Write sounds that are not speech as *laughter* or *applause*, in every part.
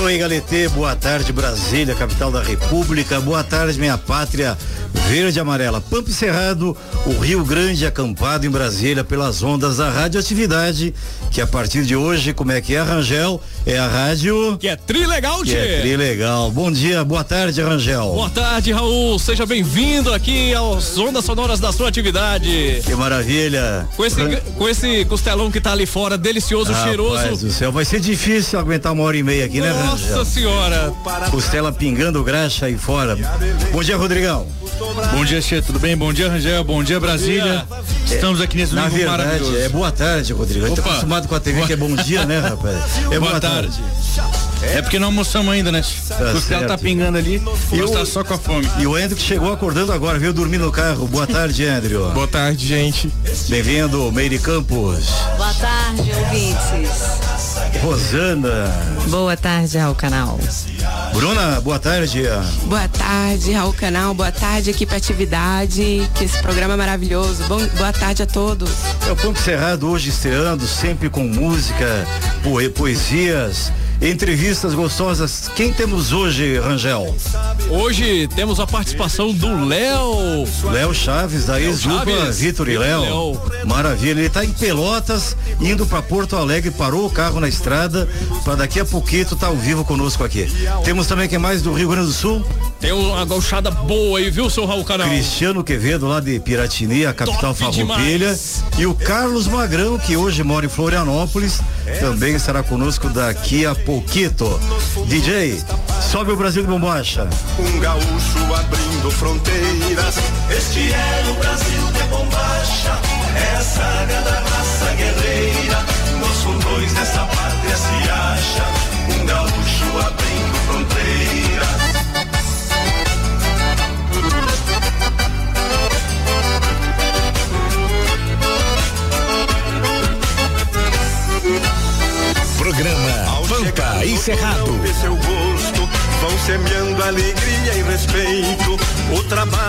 Oi, Galetê, boa tarde, Brasília, capital da República. Boa tarde, minha pátria verde e amarela. Pampa Cerrado, o Rio Grande acampado em Brasília pelas ondas da radioatividade, que a partir de hoje, como é que é, Rangel? É a rádio. Que é trilegal, Que é trilegal. Bom dia, boa tarde, Rangel. Boa tarde, Raul. Seja bem-vindo aqui aos ondas sonoras da sua atividade. Que maravilha. Com esse, Ran... com esse costelão que tá ali fora, delicioso, Rapaz cheiroso. do céu, vai ser difícil aguentar uma hora e meia aqui, Nossa né, Rangel? Nossa senhora. Costela pingando graxa aí fora. Bom dia, Rodrigão. Bom dia, Che, tudo bem? Bom dia, Rangel. Bom dia, Brasília. Dia. Estamos aqui nesse Na domingo verdade, maravilhoso. é boa tarde, Rodrigo. A gente tá acostumado com a TV que é bom dia, né, rapaz? É boa, boa tarde. tarde. É porque não almoçamos ainda, né? Tá o céu tá pingando ali e eu tá só com a fome. E o Andrew que chegou acordando agora, veio dormir no carro. Boa tarde, Andrew. Boa tarde, gente. Bem-vindo, Meire Campos. Boa tarde, ouvintes. Rosana. Boa tarde ao canal. Bruna, boa tarde. Boa tarde, Raul Canal. Boa tarde, equipe Atividade. Que esse programa é maravilhoso. Bom, boa tarde a todos. É o Ponto Cerrado hoje estreando, sempre com música, poe poesias entrevistas gostosas. Quem temos hoje, Rangel? Hoje temos a participação do Léo. Léo Chaves, da ex-dupla Vitor e Léo. Maravilha, ele está em Pelotas, indo para Porto Alegre, parou o carro na estrada, para daqui a pouquinho tá ao vivo conosco aqui. Temos também quem mais do Rio Grande do Sul? Tem uma gauchada boa aí, viu, seu Raul Canal? Cristiano Quevedo, lá de Piratini, a capital farroupilha. E o Carlos Magrão, que hoje mora em Florianópolis, também estará conosco daqui a pouquinho. DJ, sobe o Brasil de bombacha. Um gaúcho abrindo fronteiras. Este é o Brasil de bombacha.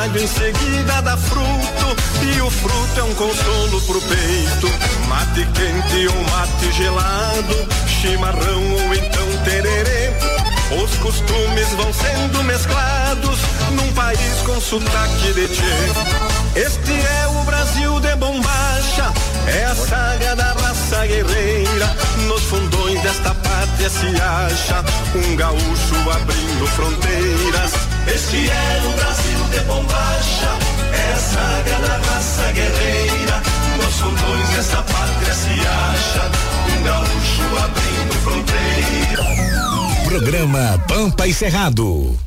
O trabalho em seguida dá fruto e o fruto é um consolo pro peito. Mate quente ou mate gelado, chimarrão ou então tererê. Os costumes vão sendo mesclados num país com sotaque de tchê. Este é o Brasil de bombacha, é a saga da raça guerreira. Nos fundões desta pátria se acha um gaúcho abrindo fronteiras. Este é o Brasil de bombacha, é a saga da raça guerreira. Nos fundões desta pátria se acha um gaúcho abrindo fronteiras. Programa Pampa e Cerrado.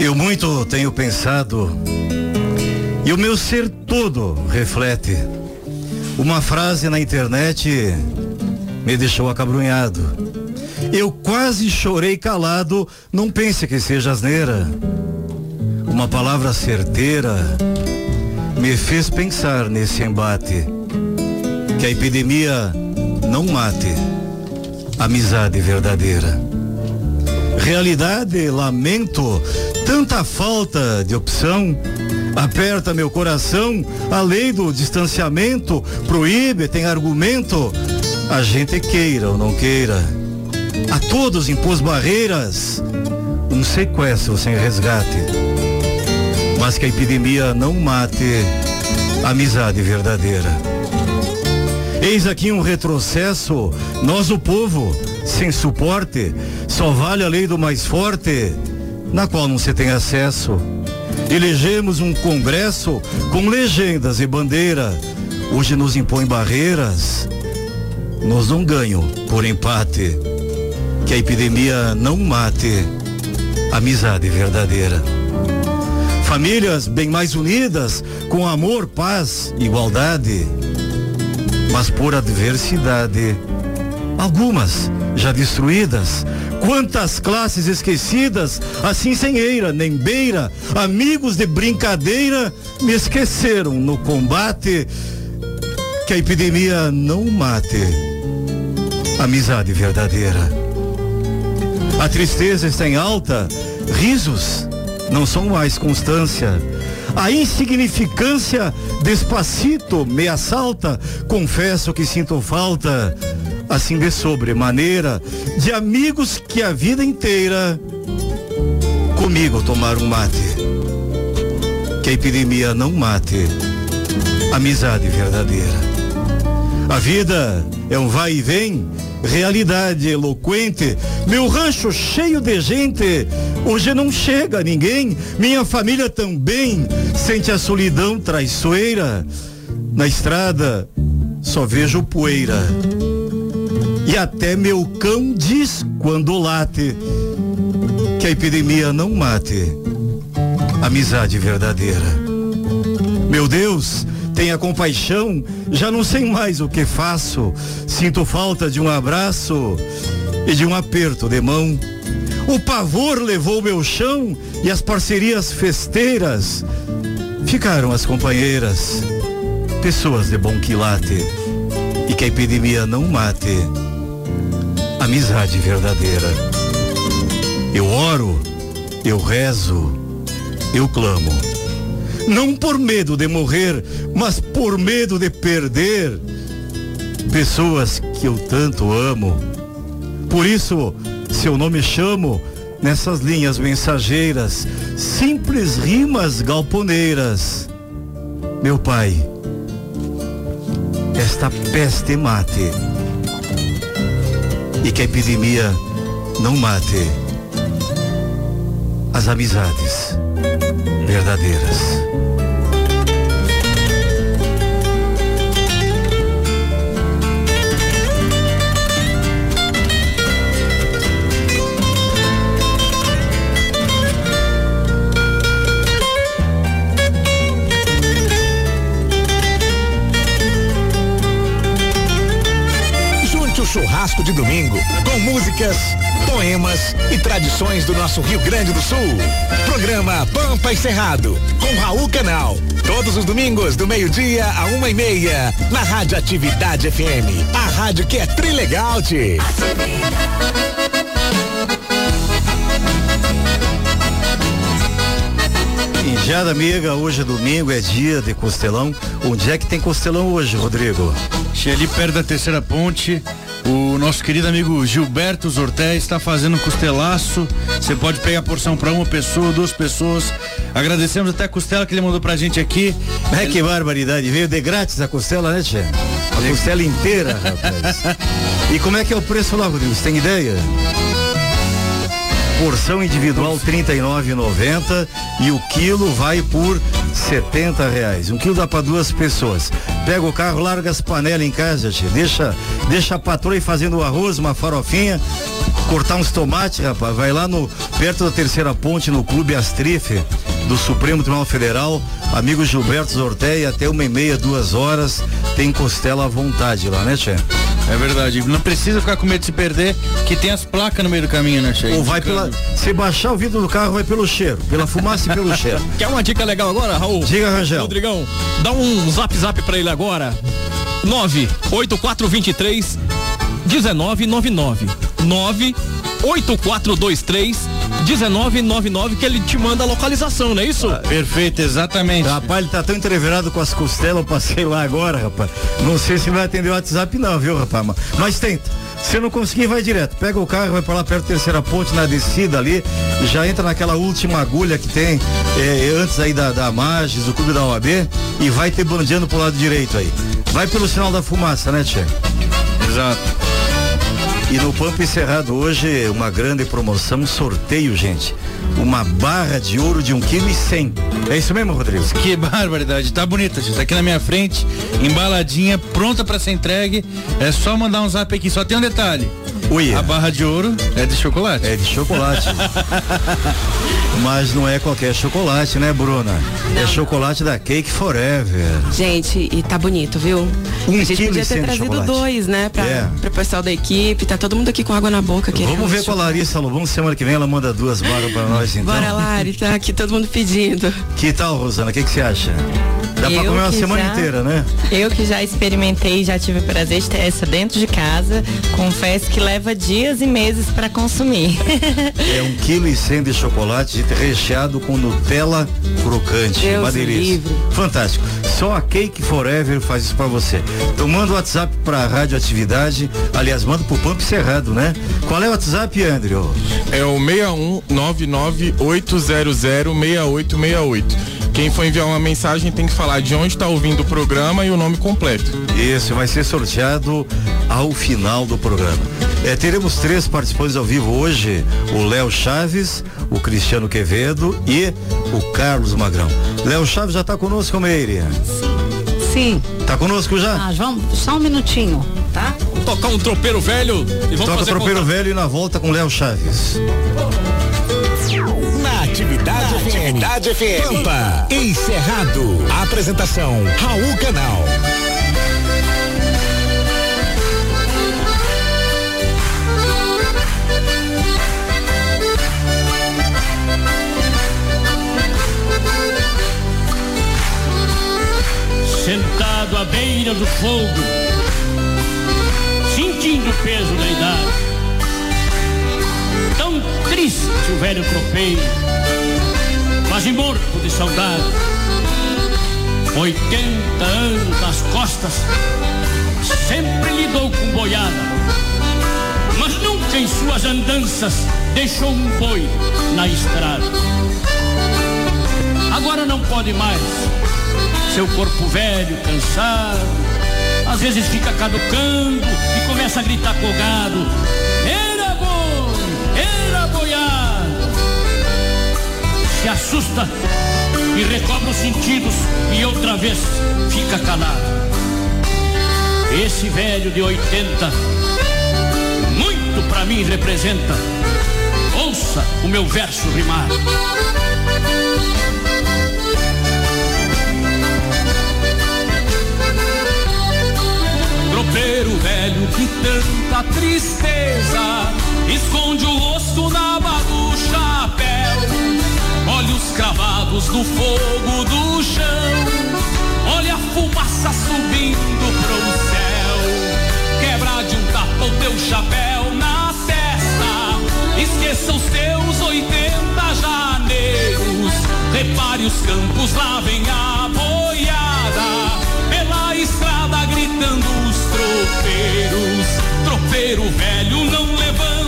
Eu muito tenho pensado e o meu ser todo reflete. Uma frase na internet me deixou acabrunhado. Eu quase chorei calado, não pense que seja asneira. Uma palavra certeira me fez pensar nesse embate. Que a epidemia não mate amizade verdadeira. Realidade, lamento, tanta falta de opção. Aperta meu coração, a lei do distanciamento proíbe, tem argumento. A gente queira ou não queira. A todos impôs barreiras, um sequestro sem resgate mas que a epidemia não mate a amizade verdadeira. Eis aqui um retrocesso, nós o povo, sem suporte, só vale a lei do mais forte, na qual não se tem acesso. Elegemos um congresso com legendas e bandeira, hoje nos impõe barreiras, nós não ganham por empate, que a epidemia não mate amizade verdadeira. Famílias bem mais unidas, com amor, paz, igualdade. Mas por adversidade, algumas já destruídas. Quantas classes esquecidas, assim sem eira nem beira, amigos de brincadeira, me esqueceram no combate. Que a epidemia não mate. Amizade verdadeira. A tristeza está em alta, risos não são mais constância. A insignificância despacito me assalta, confesso que sinto falta assim de sobremaneira, de amigos que a vida inteira comigo tomaram mate. Que a epidemia não mate, amizade verdadeira. A vida é um vai e vem, realidade eloquente. Meu rancho cheio de gente, hoje não chega ninguém. Minha família também sente a solidão traiçoeira. Na estrada só vejo poeira. E até meu cão diz quando late que a epidemia não mate. Amizade verdadeira. Meu Deus, tenha compaixão, já não sei mais o que faço. Sinto falta de um abraço e de um aperto de mão. O pavor levou meu chão e as parcerias festeiras ficaram as companheiras, pessoas de bom quilate e que a epidemia não mate amizade verdadeira. Eu oro, eu rezo, eu clamo. Não por medo de morrer, mas por medo de perder pessoas que eu tanto amo. Por isso, seu nome chamo nessas linhas mensageiras, simples rimas galponeiras. Meu pai, esta peste mate e que a epidemia não mate as amizades verdadeiras. churrasco de domingo, com músicas, poemas e tradições do nosso Rio Grande do Sul. Programa Pampa e Cerrado, com Raul Canal. Todos os domingos, do meio-dia a uma e meia, na Rádio Atividade FM. A rádio que é trilegal, -te. Injada amiga, hoje é domingo, é dia de costelão. Onde é que tem costelão hoje, Rodrigo? Ali perto da terceira ponte, o nosso querido amigo Gilberto Zorté está fazendo um costelaço. Você pode pegar a porção para uma pessoa, duas pessoas. Agradecemos até a costela que ele mandou pra gente aqui. É que barbaridade, veio de grátis a costela, né, Tchê? A costela inteira, rapaz. *laughs* e como é que é o preço lá, Rodrigo? Você tem ideia? Porção individual R$ 39,90 e o quilo vai por setenta reais. Um quilo dá para duas pessoas. Pega o carro, larga as panelas em casa, tia. deixa, deixa a patroa fazendo arroz, uma farofinha, cortar uns tomates, rapaz. Vai lá no perto da terceira ponte no Clube Astrife do Supremo Tribunal Federal, amigo Gilberto Zorteia, até uma e meia, duas horas, tem costela à vontade lá, né, Tchê? É verdade. Não precisa ficar com medo de se perder, que tem as placas no meio do caminho, né, Che? Ou vai pela. Se baixar o vidro do carro, vai pelo cheiro. Pela fumaça e pelo *laughs* cheiro. Quer uma dica legal agora, Raul? Diga, Rangel. Rodrigão, dá um zap zap pra ele agora. 98423 1999. 98423 1999 que ele te manda a localização, não é isso? Ah, perfeito, exatamente. Rapaz, ele tá tão entreverado com as costelas, eu passei lá agora, rapaz. Não sei se vai atender o WhatsApp não, viu, rapaz? Mas tenta. Se não conseguir, vai direto. Pega o carro, vai para lá perto da terceira ponte, na descida ali, já entra naquela última agulha que tem é, antes aí da, da Magis, do clube da OAB, e vai ter bandeando pro lado direito aí. Vai pelo sinal da fumaça, né, Tchê? Exato. E no Pampa Encerrado hoje, uma grande promoção, sorteio, gente. Uma barra de ouro de um quilo e cem. É isso mesmo, Rodrigo? Que barbaridade. Tá bonita, gente. Tá aqui na minha frente, embaladinha, pronta para ser entregue. É só mandar um zap aqui. Só tem um detalhe. Ui. A barra de ouro é de chocolate. É de chocolate. *laughs* Mas não é qualquer chocolate, né, Bruna? É chocolate da Cake Forever. Gente, e tá bonito, viu? Um a gente quilo podia ter trazido chocolate. dois, né? Pra, É. pra pessoal da equipe. Tá todo mundo aqui com água na boca. querendo Vamos ver com a. Larissa Lobão, semana que vem ela manda duas barras pra nós, então. Bora, Lari, tá aqui todo mundo pedindo. Que tal, Rosana? O que você acha? Dá pra Eu comer uma que semana já- inteira, né? Eu que já experimentei, já tive o prazer de ter essa dentro de casa, confesso que leva dias e meses para consumir. É um quilo e cem de chocolate recheado com Nutella crocante. Deus uma delícia. livre. Fantástico. Só a Cake Forever faz isso pra você. Então manda o WhatsApp pra Radioatividade. Aliás, manda pro Pampo Cerrado, né? Qual é o WhatsApp, Andrew? É o 61998006868. Quem for enviar uma mensagem tem que falar de onde está ouvindo o programa e o nome completo. Isso, vai ser sorteado ao final do programa. É, teremos três participantes ao vivo hoje: o Léo Chaves, o Cristiano Quevedo e o Carlos Magrão. Léo Chaves já está conosco, Meire. Sim. Tá conosco já? Ah, vamos, só um minutinho, tá? Vamos tocar um tropeiro velho e vamos Toca fazer Tropeiro contato. Velho e na volta com Léo Chaves. Atividade, Atividade FM. Pampa, encerrado. Apresentação, Raul Canal. sentado à beira do fogo, sentindo o peso da idade. Tão triste o velho tropeiro, quase morto de saudade. 80 anos nas costas, sempre lidou com boiada, mas nunca em suas andanças deixou um boi na estrada. Agora não pode mais seu corpo velho, cansado, às vezes fica caducando e começa a gritar com o gado. Assusta e recobra os sentidos e outra vez fica calado. Esse velho de 80, muito pra mim representa. Ouça o meu verso rimar. Tropeiro velho de tanta tristeza Esconde o rosto na aba do chapéu Olhos cravados no fogo do chão. Olha a fumaça subindo pro céu. Quebra de um tapa o teu chapéu na testa. Esqueça os teus 80 janeiros. Repare os campos, lá vem a boiada. Pela estrada gritando os tropeiros. Tropeiro velho não levanta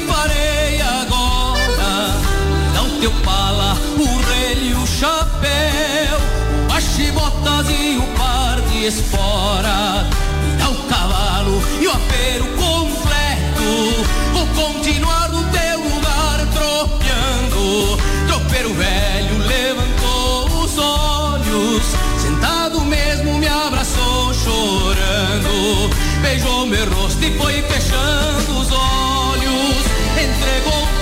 farei agora. Dá o teu pala, o relho o chapéu. O baixo botas e o par de espora. Dá o cavalo e o apero completo. Vou continuar no teu lugar tropeando. Tropeiro velho levantou os olhos. Sentado mesmo me abraçou chorando. Beijou meu rosto e foi fechando. fuego.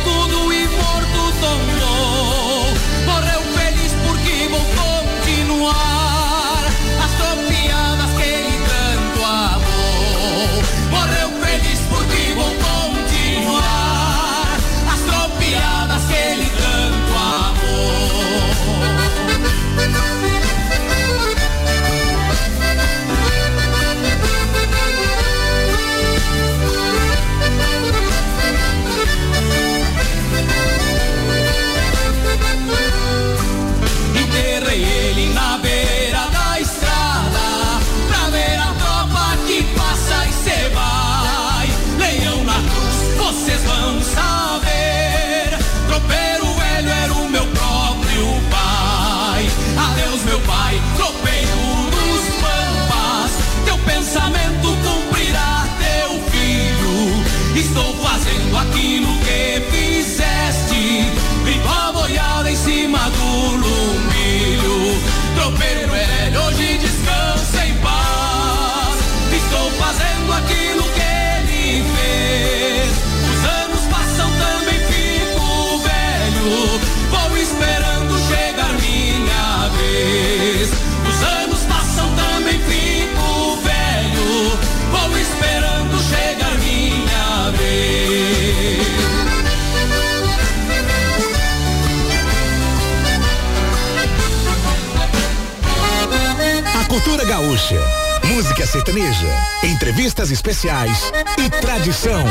E tradição.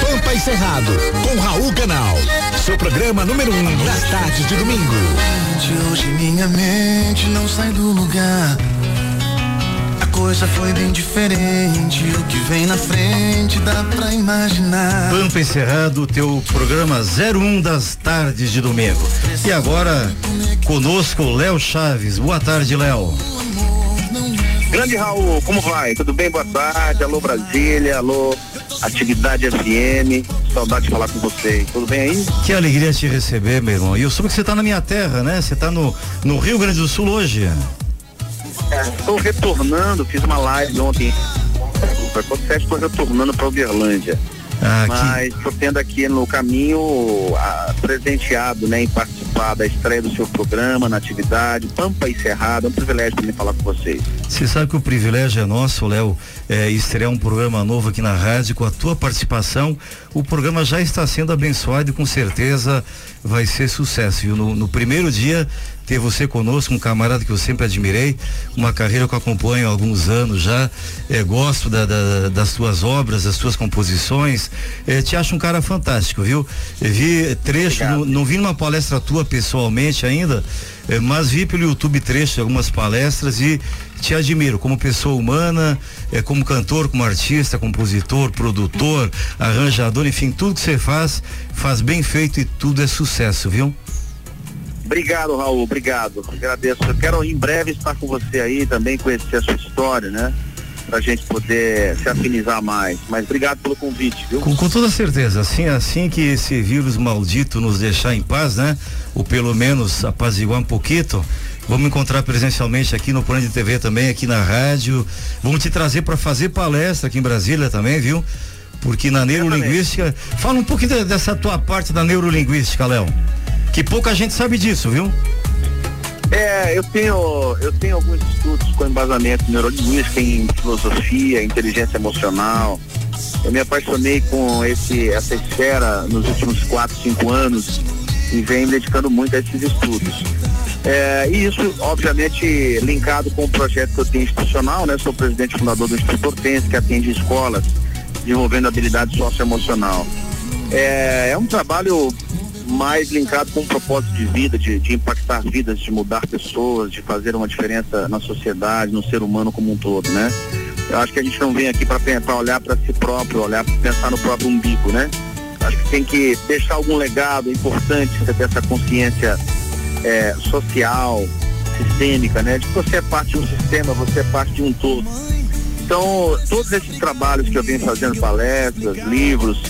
Pampa e Cerrado, com Raul Canal. Seu programa número um das tardes de domingo. De hoje minha mente não sai do lugar. A coisa foi bem diferente. O que vem na frente dá pra imaginar. Pampa Encerrado, teu programa 01 das tardes de domingo. E agora, conosco, Léo Chaves. Boa tarde, Léo. Grande Raul, como vai? Tudo bem? Boa tarde. Alô Brasília, alô Atividade FM. Saudade de falar com vocês. Tudo bem aí? Que alegria te receber, meu irmão. E eu soube que você tá na minha terra, né? Você tá no, no Rio Grande do Sul hoje. Estou É, retornando, fiz uma live ontem. Estou retornando para Uberlândia. Ah, Mas estou tendo aqui no caminho ah, presenteado, né, em participar da estreia do seu programa, na atividade, Pampa e Cerrado. É um privilégio para mim falar com vocês. Você sabe que o privilégio é nosso, Léo, é, estrear um programa novo aqui na rádio com a tua participação. O programa já está sendo abençoado e com certeza vai ser sucesso. Viu? No, no primeiro dia ter você conosco, um camarada que eu sempre admirei, uma carreira que eu acompanho há alguns anos já, é, gosto da, da, das tuas obras, das tuas composições, é, te acho um cara fantástico, viu? Vi trecho, não, não vi numa palestra tua pessoalmente ainda, é, mas vi pelo YouTube trecho de algumas palestras e te admiro como pessoa humana, é, como cantor, como artista, compositor, produtor, arranjador, enfim, tudo que você faz, faz bem feito e tudo é sucesso, viu? Obrigado, Raul, obrigado. Agradeço. Eu quero em breve estar com você aí também, conhecer a sua história, né? Pra gente poder se afinizar mais. Mas obrigado pelo convite, viu? Com, com toda certeza, assim, assim que esse vírus maldito nos deixar em paz, né? Ou pelo menos apaziguar um pouquinho, Vamos encontrar presencialmente aqui no Plano de TV também, aqui na rádio. Vamos te trazer para fazer palestra aqui em Brasília também, viu? Porque na neurolinguística. Fala um pouquinho de, dessa tua parte da neurolinguística, Léo. Que pouca gente sabe disso, viu? É, eu tenho, eu tenho alguns estudos com embasamento em neurolinguística, em filosofia, inteligência emocional. Eu me apaixonei com esse, essa esfera nos últimos quatro, cinco anos e venho me dedicando muito a esses estudos. É, e isso, obviamente, linkado com o projeto que eu tenho institucional, né? Sou presidente fundador do Instituto Hortense, que atende escolas desenvolvendo habilidade socioemocional. É, é um trabalho mais linkado com um propósito de vida, de, de, impactar vidas, de mudar pessoas, de fazer uma diferença na sociedade, no ser humano como um todo, né? Eu acho que a gente não vem aqui para olhar para si próprio, olhar pensar no próprio umbigo, né? Acho que tem que deixar algum legado importante, você ter essa consciência é, social, sistêmica, né? De que você é parte de um sistema, você é parte de um todo. Então, todos esses trabalhos que eu venho fazendo, palestras, livros,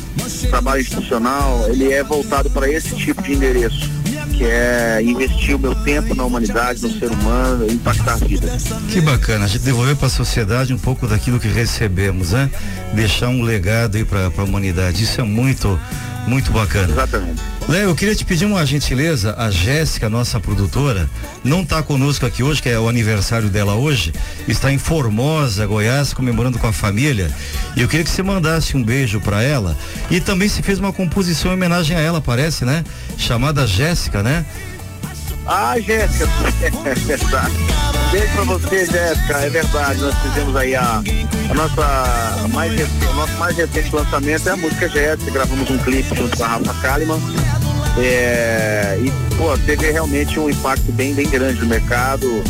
trabalho institucional, ele é voltado para esse tipo de endereço, que é investir o meu tempo na humanidade, no ser humano, impactar vidas. Que bacana, a gente devolver para a sociedade um pouco daquilo que recebemos, né? Deixar um legado aí para a humanidade. Isso é muito, muito bacana. Exatamente. Léo, eu queria te pedir uma gentileza, a Jéssica, nossa produtora, não está conosco aqui hoje, que é o aniversário dela hoje, está em Formosa, Goiás, comemorando com a família, e eu queria que você mandasse um beijo para ela, e também se fez uma composição em homenagem a ela, parece, né? Chamada Jéssica, né? Ah, Jéssica, *laughs* beijo pra você, Jéssica, é verdade, nós fizemos aí a, a nossa mais o nosso mais recente lançamento é a música Jéssica, gravamos um clipe junto com a Rafa Kalimann, é, e pô, teve realmente um impacto bem, bem grande no mercado.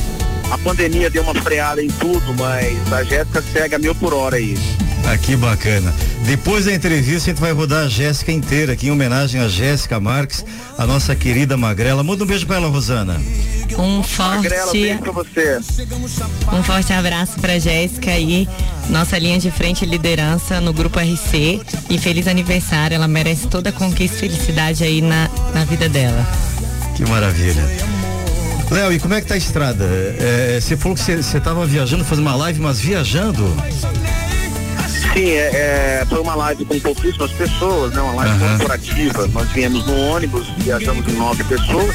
A pandemia deu uma freada em tudo, mas a Jéssica segue a mil por hora aí. Ah, que bacana. Depois da entrevista, a gente vai rodar a Jéssica inteira aqui em homenagem a Jéssica Marques, a nossa querida Magrela. Manda um beijo pra ela, Rosana. Um forte. Um forte abraço pra Jéssica aí, nossa linha de frente e liderança no Grupo RC. E feliz aniversário, ela merece toda a conquista e felicidade aí na, na vida dela. Que maravilha. Léo, e como é que tá a estrada? Você é, falou que você estava viajando, fazendo uma live, mas viajando? Sim, é, é, foi uma live com pouquíssimas pessoas, né? Uma live uhum. corporativa. Nós viemos no ônibus, viajamos em nove pessoas.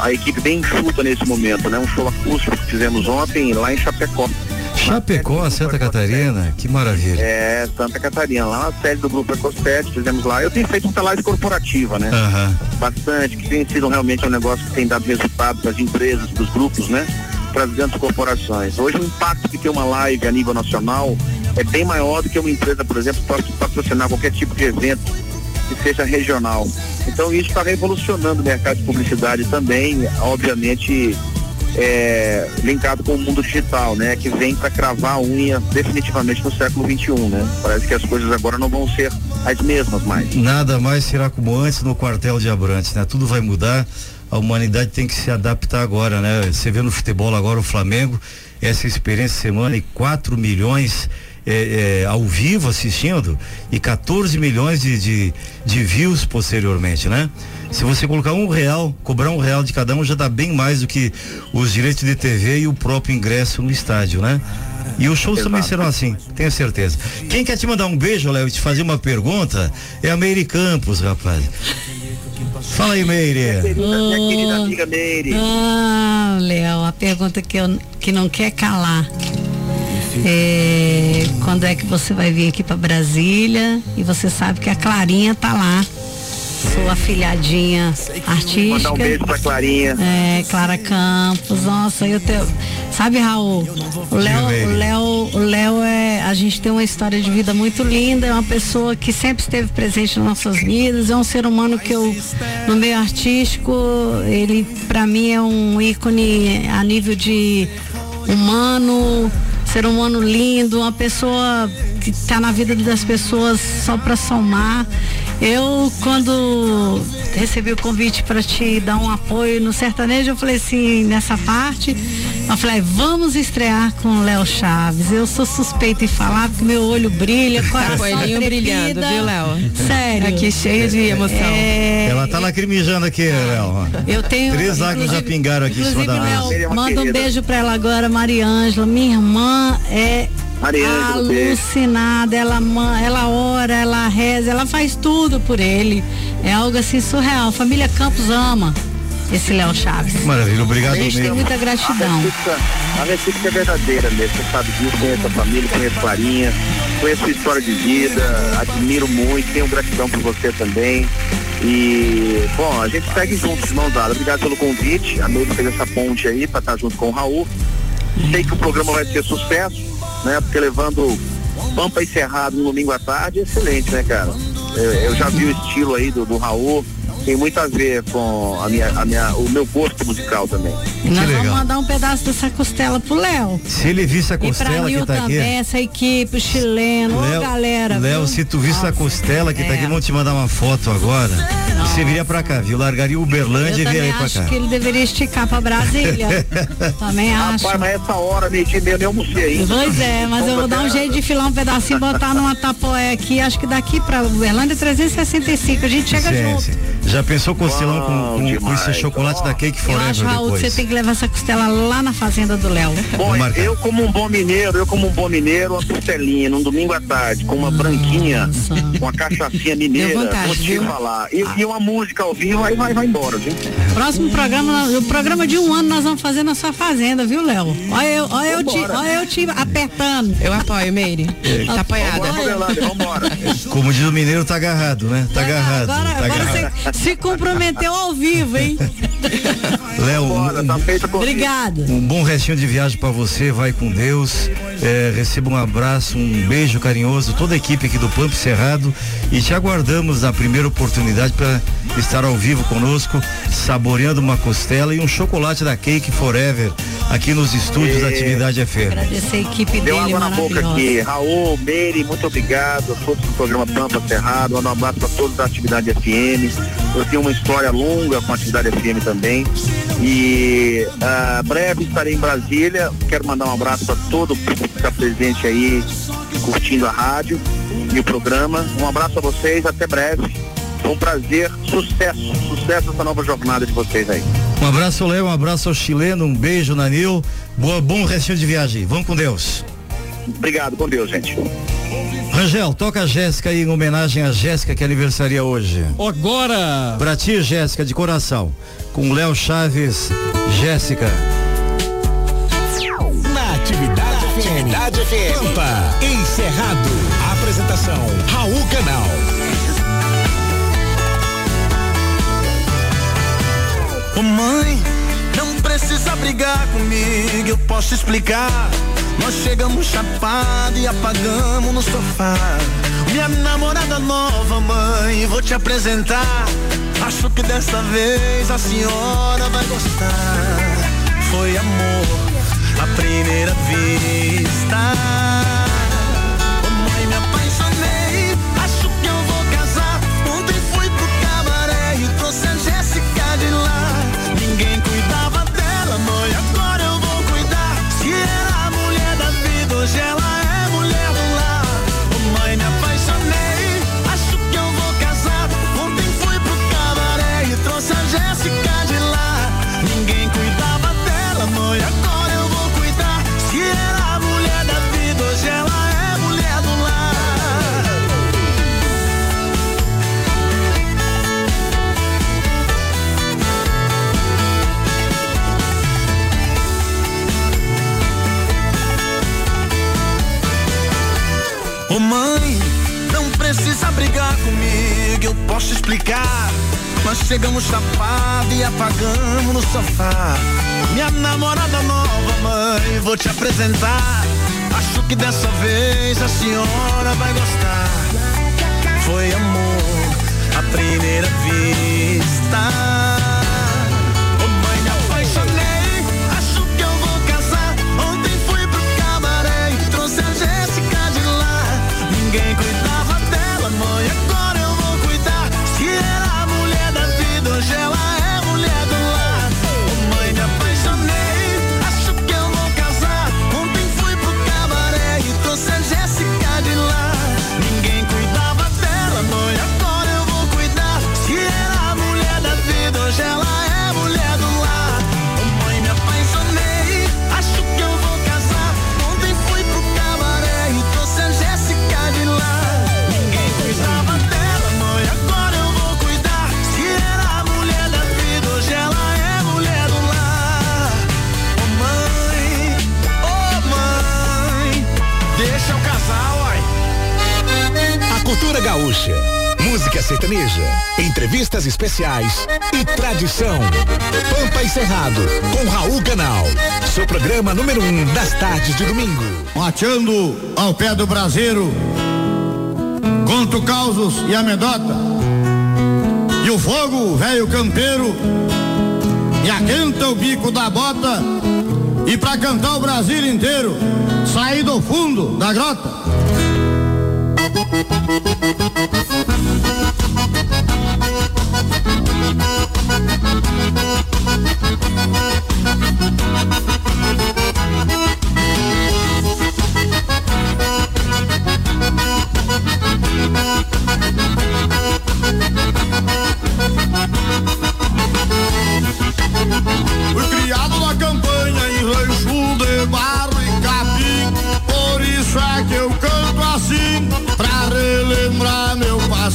A equipe bem enxuta nesse momento, né? Um show acústico que fizemos ontem lá em Chapecó. Chapecó, Santa Catarina, que maravilha. É, Santa Catarina, lá na sede do Grupo Ecostet, fizemos lá. Eu tenho feito live corporativa, né? Uhum. Bastante, que tem sido realmente um negócio que tem dado resultado para as empresas, para os grupos, né? para as grandes corporações. Hoje o impacto que tem uma live a nível nacional é bem maior do que uma empresa, por exemplo, pode patrocinar qualquer tipo de evento que seja regional. Então isso está revolucionando o mercado de publicidade também, obviamente é, linkado com o mundo digital, né? Que vem para cravar a unha definitivamente no século XXI, né? Parece que as coisas agora não vão ser as mesmas mais. Nada mais será como antes no quartel de Abrantes, né? Tudo vai mudar. A humanidade tem que se adaptar agora, né? Você vê no futebol agora o Flamengo, essa experiência semana e 4 milhões é, é, ao vivo assistindo e 14 milhões de, de, de, views posteriormente, né? Se você colocar um real, cobrar um real de cada um, já dá bem mais do que os direitos de TV e o próprio ingresso no estádio, né? E os shows Exato. também serão assim, tenho certeza. Quem quer te mandar um beijo, Léo, e te fazer uma pergunta é a Meire Campos, rapaz. Fala aí, Meire. Minha querida, minha querida amiga Meire. Ah, Léo, a pergunta que, eu, que não quer calar. É, quando é que você vai vir aqui para Brasília e você sabe que a Clarinha tá lá sua filhadinha artística. Mandar um beijo pra Clarinha. É, Clara Campos. Nossa, eu tenho. Sabe, Raul? O Léo, o Léo, o Léo é. A gente tem uma história de vida muito linda, é uma pessoa que sempre esteve presente nas nossas vidas, é um ser humano que eu, no meio artístico, ele para mim é um ícone a nível de humano, ser humano lindo, uma pessoa que está na vida das pessoas só para somar. Eu, quando recebi o convite para te dar um apoio no sertanejo, eu falei assim, nessa parte, eu falei, vamos estrear com o Léo Chaves. Eu sou suspeita em falar, porque meu olho brilha, *laughs* coração Olhinho brilhando, viu, Léo? Sério. Aqui cheio de emoção. É... Ela tá lacrimejando aqui, Léo. Eu tenho. Três lágrimas já pingaram aqui em cima da mesa. Manda um beijo pra ela agora, Mariângela. Minha irmã é alucinada, ela, ela ora, ela reza, ela faz tudo por ele. É algo assim surreal. A família Campos ama esse Léo Chaves. Maravilha, obrigado mesmo. tem muita gratidão. A recíproca é verdadeira mesmo, você sabe disso, conheço a família, conheço a Clarinha, conheço a história de vida, admiro muito, tenho gratidão por você também. E, bom, a gente segue juntos, de mãos dadas. Obrigado pelo convite. A noite fez essa ponte aí para estar junto com o Raul. Sei que o programa vai ser sucesso né? Porque levando Pampa e Cerrado no domingo à tarde é excelente, né, cara? Eu, eu já vi o estilo aí do, do Raul, tem muito a ver com a minha, a minha, o meu gosto musical também. E nós vamos mandar um pedaço dessa costela pro Léo. Se ele visse a costela que tá também, aqui. essa equipe, o chileno, Léo, ô galera. Léo, se tu visse a costela que é. tá aqui, é. vamos te mandar uma foto agora. Nossa. Você viria pra cá, viu? Largaria o Uberlândia e viria pra cá. acho que ele deveria esticar pra Brasília. *laughs* também acho. Rapaz, mas essa hora, meio dia meio, eu almocei ainda. Pois é, mas eu vou dar um jeito de filar um pedacinho, botar numa tapoé aqui, acho que daqui pra Uberlândia 365, a gente chega sim, junto. Sim. Já pensou costelão com, com, com, esse chocolate da Cake Forever Eu acho, Raul, depois. você tem que levar essa costela lá na fazenda do Léo. Bom, eu como um bom mineiro, eu como um bom mineiro, uma costelinha num domingo à tarde, com uma Nossa. branquinha, uma cachaçinha mineira, vontade, vou te viu? falar. E, e, uma música ao vivo, aí vai, vai embora, viu? Próximo programa, o programa de um ano nós vamos fazer na sua fazenda, viu, Léo? Olha eu, olha eu, te, olha eu te apertando. Eu apoio, Meire. Tá apoiada. Vambora, Como diz o mineiro, tá agarrado, né? Tá agarrado. Agora, tá agora agarrado. você se comprometeu ao vivo, hein? *laughs* Léo, um, tá obrigado. Um bom restinho de viagem para você, vai com Deus. É, receba um abraço, um beijo carinhoso, toda a equipe aqui do Pampo Cerrado e te aguardamos na primeira oportunidade para estar ao vivo conosco, saboreando uma costela e um chocolate da Cake Forever aqui nos estúdios e... da Atividade FM. Agradecer a equipe Deu dele, água na boca aqui. Raul, Meire, muito obrigado a todos do programa Pampa Cerrado, um abraço para todos da Atividade FM. Eu tenho uma história longa com a Atividade FM também e uh, breve estarei em Brasília. Quero mandar um abraço para todo o público que está presente aí, curtindo a rádio e o programa. Um abraço a vocês, até breve. Foi um prazer, sucesso, sucesso essa nova jornada de vocês aí. Um abraço, Léo, um abraço ao chileno, um beijo, Nanil. Boa, bom restinho de viagem. Vamos com Deus. Obrigado, com Deus, gente. Rangel, toca a Jéssica aí em homenagem a Jéssica que aniversaria hoje. Agora! Pra ti, Jéssica, de coração. Com Léo Chaves, Jéssica. Na atividade, atividade FM. Pampa, encerrado. Apresentação, Raul Canal. Ô oh, mãe, precisa brigar comigo, eu posso explicar. Nós chegamos chapado e apagamos no sofá. Minha namorada nova, mãe, vou te apresentar. Acho que dessa vez a senhora vai gostar. Foi amor à primeira vista. Chegamos chapado e apagamos no sofá. Minha namorada nova, mãe, vou te apresentar. Acho que dessa vez a senhora vai gostar. Foi amor à primeira vista. Gaúcha, música sertaneja, entrevistas especiais e tradição. Pampa e Cerrado, com Raul Canal. Seu programa número um das tardes de domingo. Mateando ao pé do braseiro, conto causos e amedota. E o fogo, velho campeiro, e aquenta o bico da bota. E pra cantar o Brasil inteiro, sair do fundo da grota. Thank you.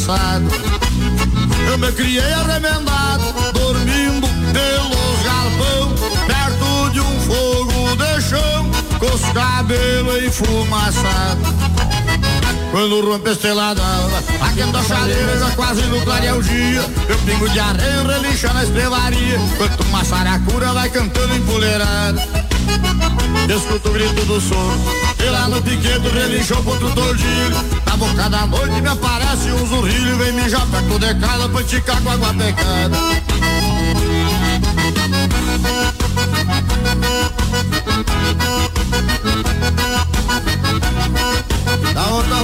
Meu passado. Eu me criei arremendado, dormindo pelos galpão, perto de um fogo de chão, com os cabelos enfumaçados. Quando rompe a estrelada aquenta a chaleira já quase no clarear o dia. Eu pingo de areia relincha na estelaria, enquanto uma saracura vai cantando empoleirada. Escuto o grito do sono, e lá no piquedo relinchou contra o tordilho. Boca da noite me aparece um zurrilho, vem mijar perto de casa pra esticar com água pecada. Dá outra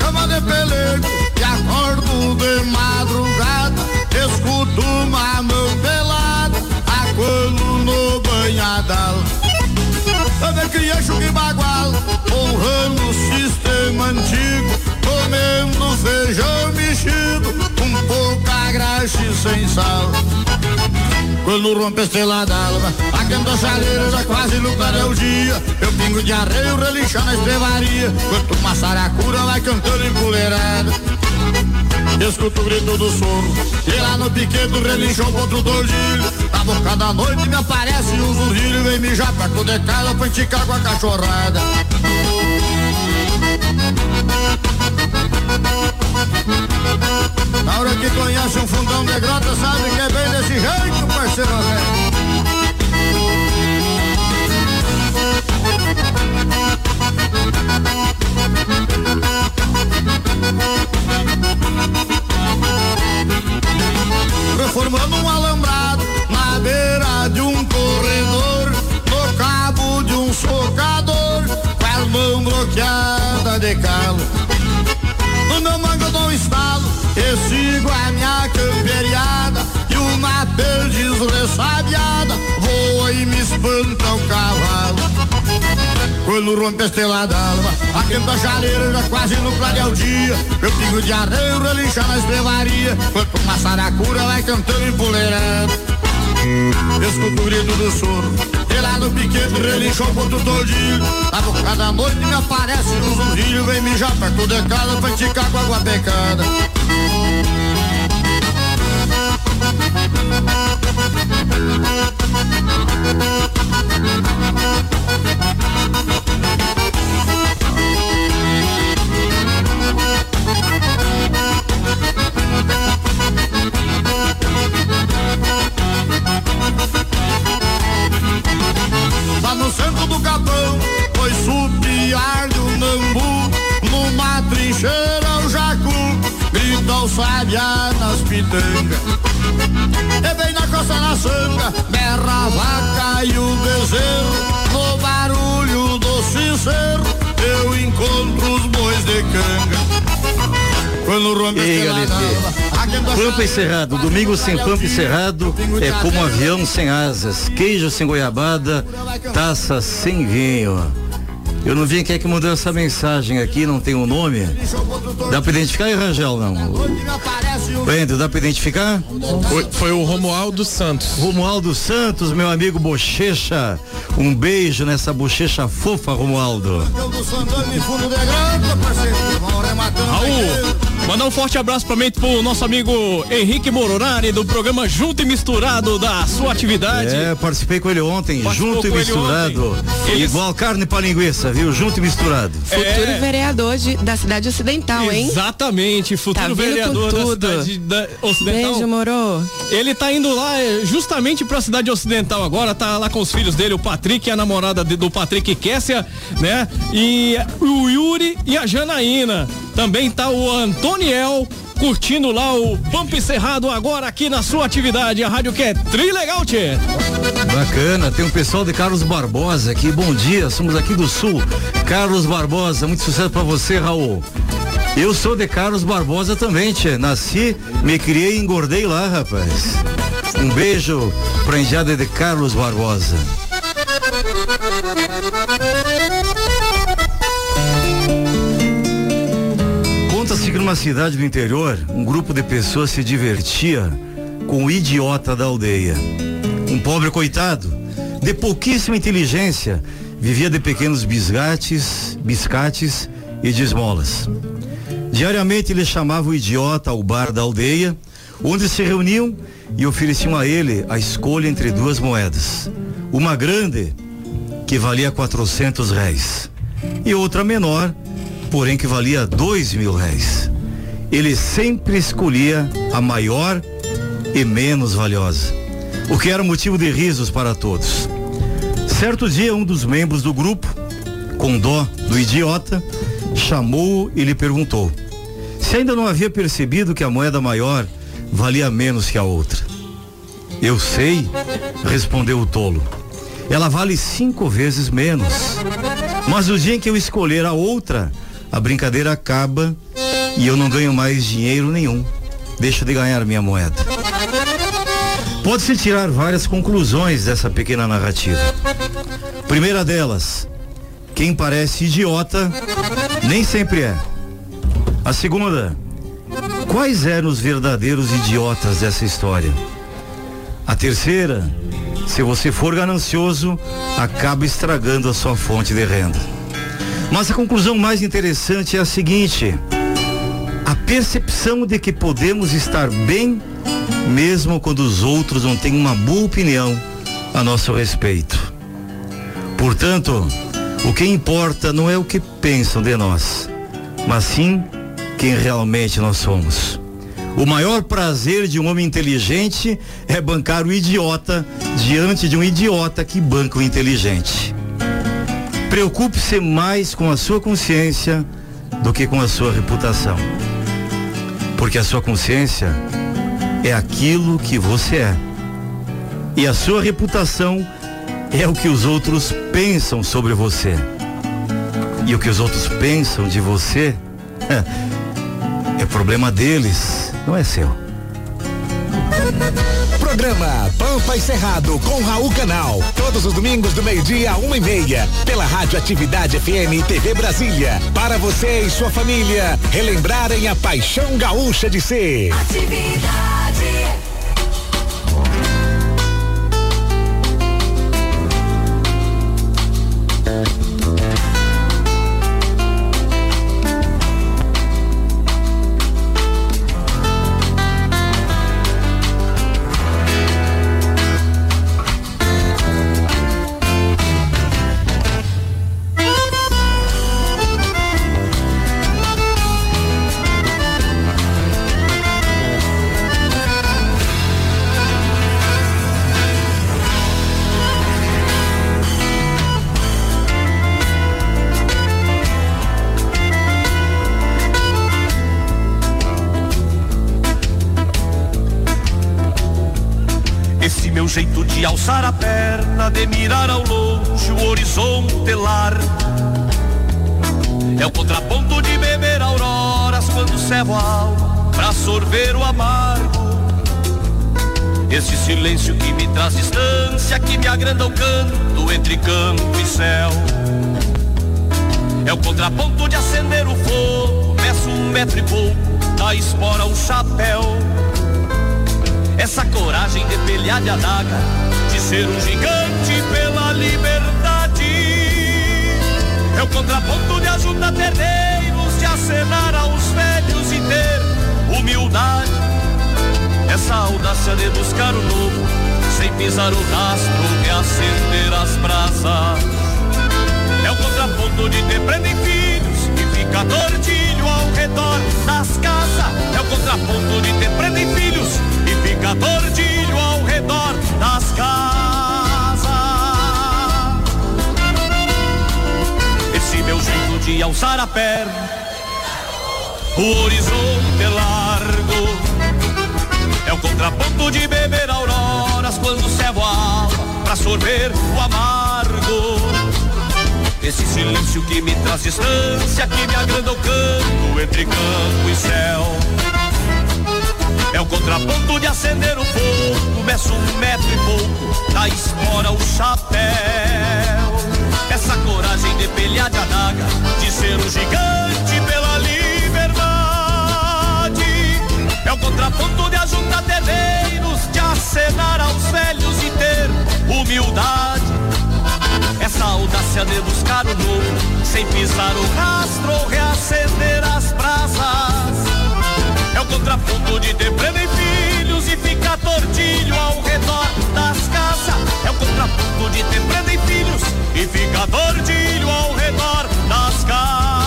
cama de pelego e acordo de madrugada, escuto uma mão pelada, aquando no banhadal. Eu me criei chuque bagual, honrando o sistema antigo, comendo feijão mexido, com pouca graxa e sem sal. Quando rompe a estrela d'alva, a já quase no clareio o dia. Eu pingo de arreio, relincha na estrevaria, enquanto uma saracura vai cantando empoleirada. escuto o grito do sono. E lá no piquete relinchou contra o tordilho. Na boca da noite me aparece um zurrilho, vem mijar perto de casa pra enticar com a cachorrada. Na hora que conhece um fundão de grota, sabe que é bem desse jeito, parceiro. Reformando um alambrado na beira de um corredor, no cabo de um socador, com as mãos bloqueadas de calo. Meu mango eu dou um estalo, eu sigo a minha camperiada, e uma perdiz ressabiada voa e me espanta o cavalo. Quando rompe a estrela d'alva, a chaleira já quase no clarear dia. Eu pingo de areia, relincha na estrevaria, quanto uma saracura vai cantando empoleirando. Escuto o grito do sono, e lá no piquete relinchou o tordilho. A boca da noite me aparece um zumbilho, vem mijar perto de casa pra esticar com água pecada. Lá sabiá nas pitangas. E bem na costa na sanga, berra a vaca e o bezerro, no barulho do sincero, eu encontro os bois de canga. Quando rompe Ei, Pampa e Cerrado, domingo sem Pampa e Cerrado é como um avião sem asas, queijo sem goiabada, taça sem vinho. Eu não vi quem é que mandou essa mensagem aqui, não tem o um nome. Dá pra identificar aí, Rangel, não? Brendo, dá pra identificar? Foi, foi o Romualdo Santos. Romualdo Santos, meu amigo Bochecha. Um beijo nessa bochecha fofa, Romualdo. Raul, mandar um forte abraço pra mim pro nosso amigo Henrique Mororari do programa Junto e Misturado da sua atividade. É, participei com ele ontem, Participou junto e misturado. Ele- Igual carne pra linguiça, viu? Junto e misturado. Futuro vereador de- da cidade ocidental, hein? Exatamente, futuro Tá vereador da cidade da ocidental. Beijo, moro. Ele tá indo lá é, justamente pra cidade ocidental agora, tá lá com os filhos dele, o Patrick e a namorada de- do Patrick Kessia, né? E o Yuri e a Janaína. Também tá o Antoniel curtindo lá o Pampa e Cerrado agora aqui na sua atividade, a rádio que é trilegal, tchê. Bacana, tem um pessoal de Carlos Barbosa aqui. Bom dia, somos aqui do Sul. Carlos Barbosa, muito sucesso pra você, Raul. Eu sou de Carlos Barbosa também, tia. Nasci, me criei e engordei lá, rapaz. Um beijo pra enjada de Carlos Barbosa. Numa cidade do interior, um grupo de pessoas se divertia com o idiota da aldeia. Um pobre coitado, de pouquíssima inteligência, vivia de pequenos bisgates, biscates e de esmolas. Diariamente ele chamava o idiota ao bar da aldeia, onde se reuniam e ofereciam a ele a escolha entre duas moedas. Uma grande, que valia 400 réis, e outra menor, porém que valia dois mil réis. Ele sempre escolhia a maior e menos valiosa, o que era motivo de risos para todos. Certo dia, um dos membros do grupo, com dó do idiota, chamou-o e lhe perguntou se ainda não havia percebido que a moeda maior valia menos que a outra. Eu sei, respondeu o tolo. Ela vale cinco vezes menos. Mas o dia em que eu escolher a outra, a brincadeira acaba e eu não ganho mais dinheiro nenhum. Deixo de ganhar minha moeda. Pode-se tirar várias conclusões dessa pequena narrativa. Primeira delas, quem parece idiota nem sempre é. A segunda, quais eram os verdadeiros idiotas dessa história? A terceira, se você for ganancioso, acaba estragando a sua fonte de renda. Mas a conclusão mais interessante é a seguinte: percepção de que podemos estar bem mesmo quando os outros não têm uma boa opinião a nosso respeito. Portanto, o que importa não é o que pensam de nós, mas sim quem realmente nós somos. O maior prazer de um homem inteligente é bancar o idiota diante de um idiota que banca o inteligente. Preocupe-se mais com a sua consciência do que com a sua reputação. Porque a sua consciência é aquilo que você é. E a sua reputação é o que os outros pensam sobre você. E o que os outros pensam de você *laughs* é problema deles, não é seu. Programa Pampa e Cerrado com Raul Canal. Todos os domingos do meio-dia uma e meia. Pela Rádio Atividade FM e TV Brasília. Para você e sua família relembrarem a paixão gaúcha de ser. Atividade. Distância, que me agranda o canto entre campo e céu. É o contraponto de acender o fogo, meço um metro e pouco, da espora o chapéu. Essa coragem de pelhar de adaga, de ser um gigante pela liberdade. É o contraponto de ajudar terneiros, de acenar aos velhos e ter humildade. Essa audácia de buscar o novo, sem pisar o rastro, de acender as brasas. É o contraponto de ter prenda em filhos e ficar tordilho ao redor das casas. É o contraponto de ter prenda em filhos e ficar tordilho ao redor das casas. Esse meu jeito de alçar a perna, o horizonte é largo. É o contraponto de beber auroras quando cevo a alma pra sorver o amargo. Esse silêncio que me traz distância, que me agranda o canto entre campo e céu. É o contraponto de acender o fogo, meço um metro e pouco, da espora o chapéu. Essa coragem de pelhar de adaga, de ser um gigante pela liberdade. É o contraponto de ajuntar de acenar aos velhos e ter humildade. Essa audácia de buscar o novo, sem pisar o rastro ou reacender as brasas. É o contraponto de ter prenda em filhos e ficar tordilho ao redor das casas. É o contraponto de ter prenda em filhos e ficar tordilho ao redor das casas.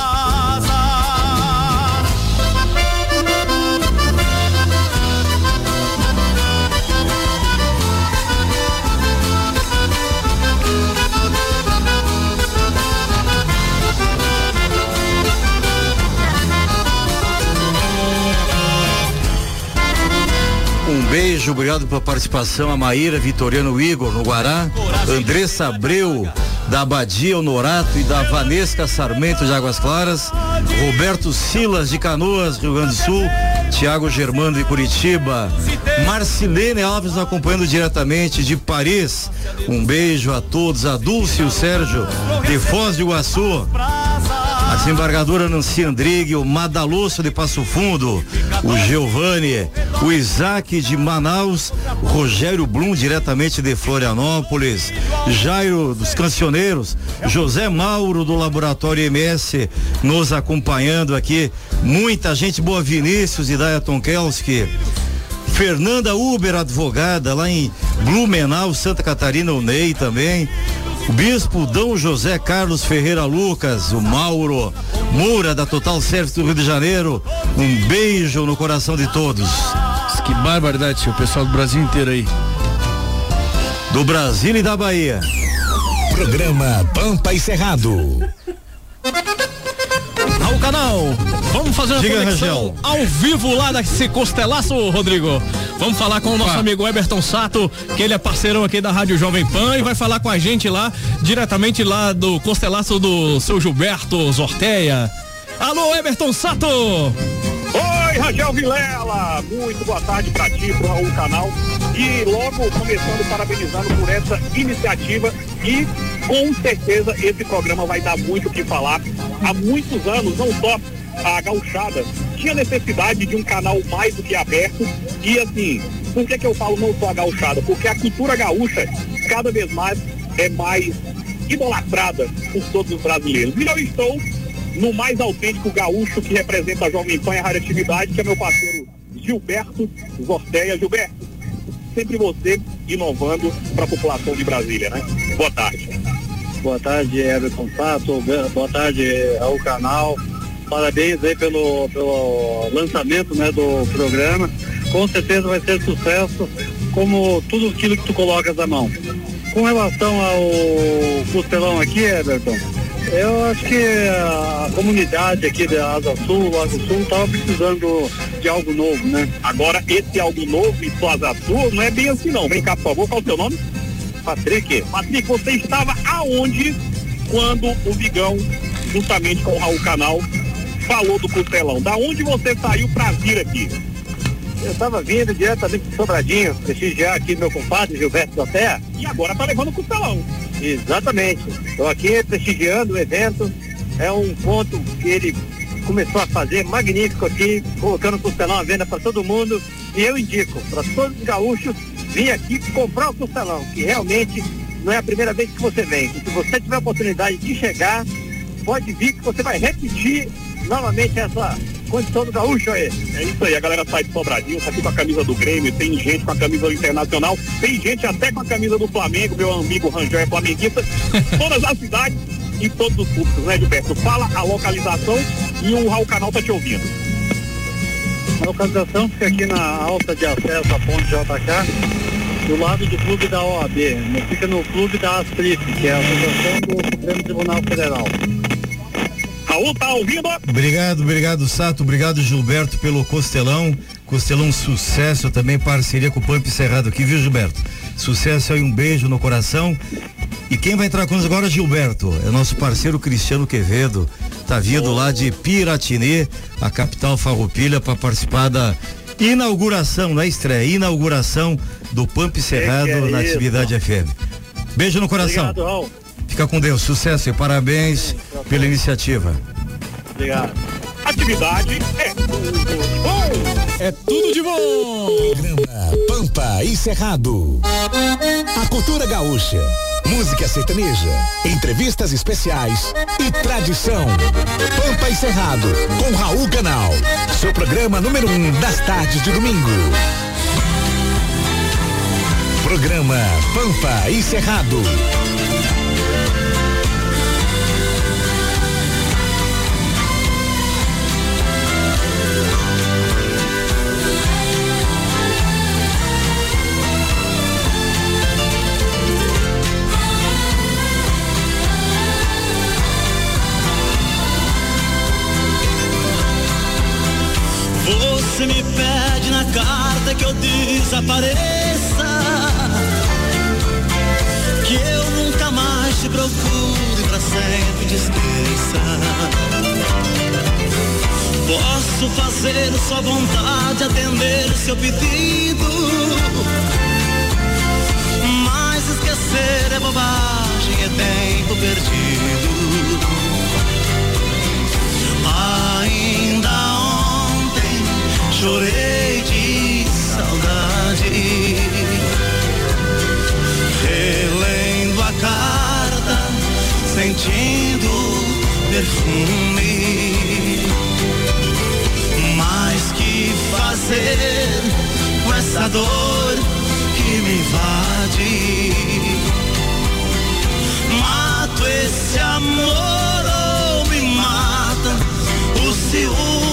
Beijo, obrigado pela participação. A Maíra, Vitoriano Igor no Guará, Andressa Abreu da Abadia Honorato e da Vanesca Sarmento de Águas Claras, Roberto Silas de Canoas, Rio Grande do Sul, Tiago Germano de Curitiba, Marcilene Alves acompanhando diretamente de Paris. Um beijo a todos, a Dulce e o Sérgio de Foz do Iguaçu. A desembargadora Nancy Andrigue, o Madalosso de Passo Fundo, o Giovanni, o Isaac de Manaus, o Rogério Blum, diretamente de Florianópolis, Jairo dos Cancioneiros, José Mauro do Laboratório MS, nos acompanhando aqui. Muita gente boa, Vinícius e Daya Tonkelski. Fernanda Uber, advogada, lá em Blumenau, Santa Catarina, o Ney também. O bispo Dom José Carlos Ferreira Lucas, o Mauro Moura, da Total Service do Rio de Janeiro. Um beijo no coração de todos. Que barbaridade, o pessoal do Brasil inteiro aí. Do Brasil e da Bahia. Programa Pampa e Cerrado. Ao canal, vamos fazer uma Diga, conexão Rangel. ao vivo lá desse costelaço, Rodrigo. Vamos falar com o nosso amigo Eberton Sato, que ele é parceirão aqui da Rádio Jovem Pan e vai falar com a gente lá, diretamente lá do costelaço do seu Gilberto Zorteia. Alô, Eberton Sato! Oi, Rangel Vilela! Muito boa tarde pra ti, pro Raul Canal. E logo começando parabenizando por essa iniciativa e com certeza esse programa vai dar muito o que falar. Há muitos anos, não só a gauchada tinha necessidade de um canal mais do que aberto e assim, por que que eu falo não só a? Porque a cultura gaúcha cada vez mais é mais idolatrada por todos os brasileiros. E eu estou no mais autêntico gaúcho que representa a Jovem Pan e a radioatividade, que é meu parceiro Gilberto Zorteia. Gilberto, sempre você inovando para a população de Brasília, né? Boa tarde. Boa tarde, Everton Sato. Boa tarde ao canal. Parabéns aí pelo, pelo lançamento né, do programa. Com certeza vai ser sucesso, como tudo aquilo que tu colocas à mão. Com relação ao costelão aqui, Everton, eu acho que a comunidade aqui da Asa Sul, Lago Sul, estava precisando de algo novo, né? Agora, esse algo novo e Plaza Sul não é bem assim não. Vem cá, por favor, qual é o seu nome? Patrick. Patrick, você estava aonde quando o Vigão, juntamente com o Raul Canal, falou do costelão? Da onde você saiu pra vir aqui? Eu estava vindo diretamente de Sobradinho, prestigiar aqui meu compadre Gilberto da Terra. E agora tá levando o costelão. Exatamente. Estou aqui prestigiando o evento. É um ponto que ele começou a fazer magnífico aqui, colocando o costelão à venda para todo mundo. E eu indico para todos os gaúchos vir aqui comprar o costelão, que realmente não é a primeira vez que você vem. E se você tiver a oportunidade de chegar, pode vir que você vai repetir novamente essa condição do gaúcho aí. É isso aí, a galera sai de Sobradinho, tá aqui com a camisa do Grêmio, tem gente com a camisa do Internacional, tem gente até com a camisa do Flamengo, meu amigo Rangel é flamenguista, *laughs* todas as cidades e todos os públicos, né, Gilberto? Fala a localização e o Raul Canal tá te ouvindo. A localização fica aqui na alta de acesso à ponte JK, do lado do clube da OAB. Fica no clube da ASPRIF, que é a Associação do Supremo Tribunal Federal. Raul, tá ouvindo? Obrigado, obrigado, Sato. Obrigado, Gilberto, pelo Costelão. Costelão sucesso também, parceria com o Pamp Cerrado aqui, viu, Gilberto? Sucesso aí, um beijo no coração. E quem vai entrar com nós agora, Gilberto? É nosso parceiro Cristiano Quevedo. Tá vindo lá de Piratinê, a capital farroupilha, para participar da inauguração, na estreia, inauguração do Pamp Cerrado que é na isso? Atividade FM. Beijo no coração. Obrigado, Raul. Fica com Deus, sucesso e parabéns pela iniciativa. Obrigado. Atividade é tudo de bom. É tudo de bom. Programa Pampa e Cerrado. A cultura gaúcha, música sertaneja, entrevistas especiais e tradição. Pampa e Cerrado, com Raul Canal. Seu programa número um das tardes de domingo. Programa Pampa e Cerrado. Você me pede na carta que eu desapareça, que eu nunca mais te procure pra sempre te esqueça. Posso fazer sua vontade, atender o seu pedido, mas esquecer é bobagem, é tempo perdido. chorei de saudade. Relendo a carta, sentindo perfume. Mas que fazer com essa dor que me invade? Mato esse amor ou me mata o ciúme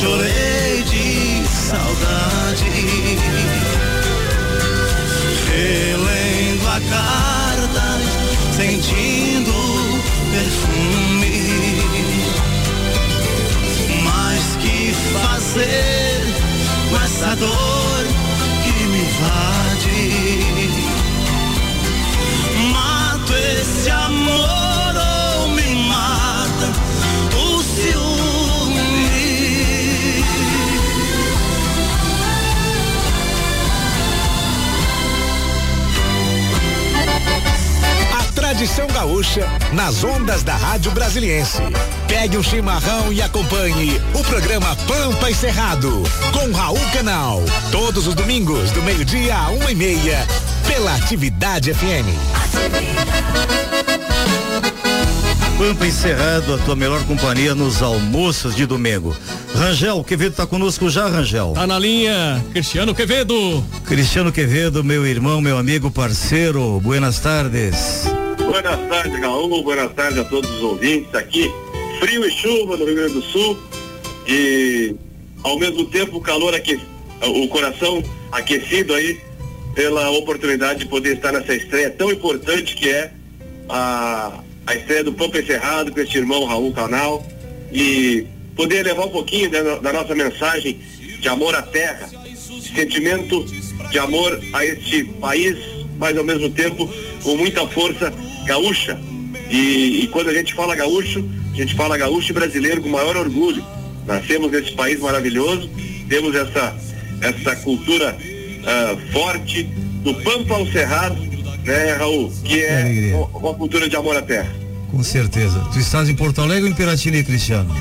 chorei de saudade. Relendo a carta, sentindo perfume. Mas que fazer com essa dor que me invade? Mato esse amor A tradição gaúcha nas ondas da Rádio Brasiliense. Pegue um chimarrão e acompanhe o programa Pampa e Cerrado com Raul Canal. Todos os domingos, do meio-dia a uma e meia, pela Atividade FM. Pampa encerrado, a tua melhor companhia nos almoços de domingo. Rangel, Quevedo tá conosco já, Rangel. Tá na linha, Cristiano Quevedo. Cristiano Quevedo, meu irmão, meu amigo, parceiro, buenas tardes. Buenas tardes, Raul. Buenas tardes a todos os ouvintes aqui. Frio e chuva no Rio Grande do Sul. E ao mesmo tempo o calor aqui, o coração aquecido aí pela oportunidade de poder estar nessa estreia tão importante que é a, a estreia do Pampa Encerrado com este irmão Raul Canal e poder levar um pouquinho da, da nossa mensagem de amor à terra, de sentimento de amor a este país, mas ao mesmo tempo com muita força gaúcha. E, e quando a gente fala gaúcho, a gente fala gaúcho e brasileiro com maior orgulho. Nascemos nesse país maravilhoso, temos essa, essa cultura ah, forte do Pampa ao Cerrado, né, Raul? Que é uma, cultura de amor à terra. Com certeza. Tu estás em Porto Alegre ou em Piratini, Cristiano?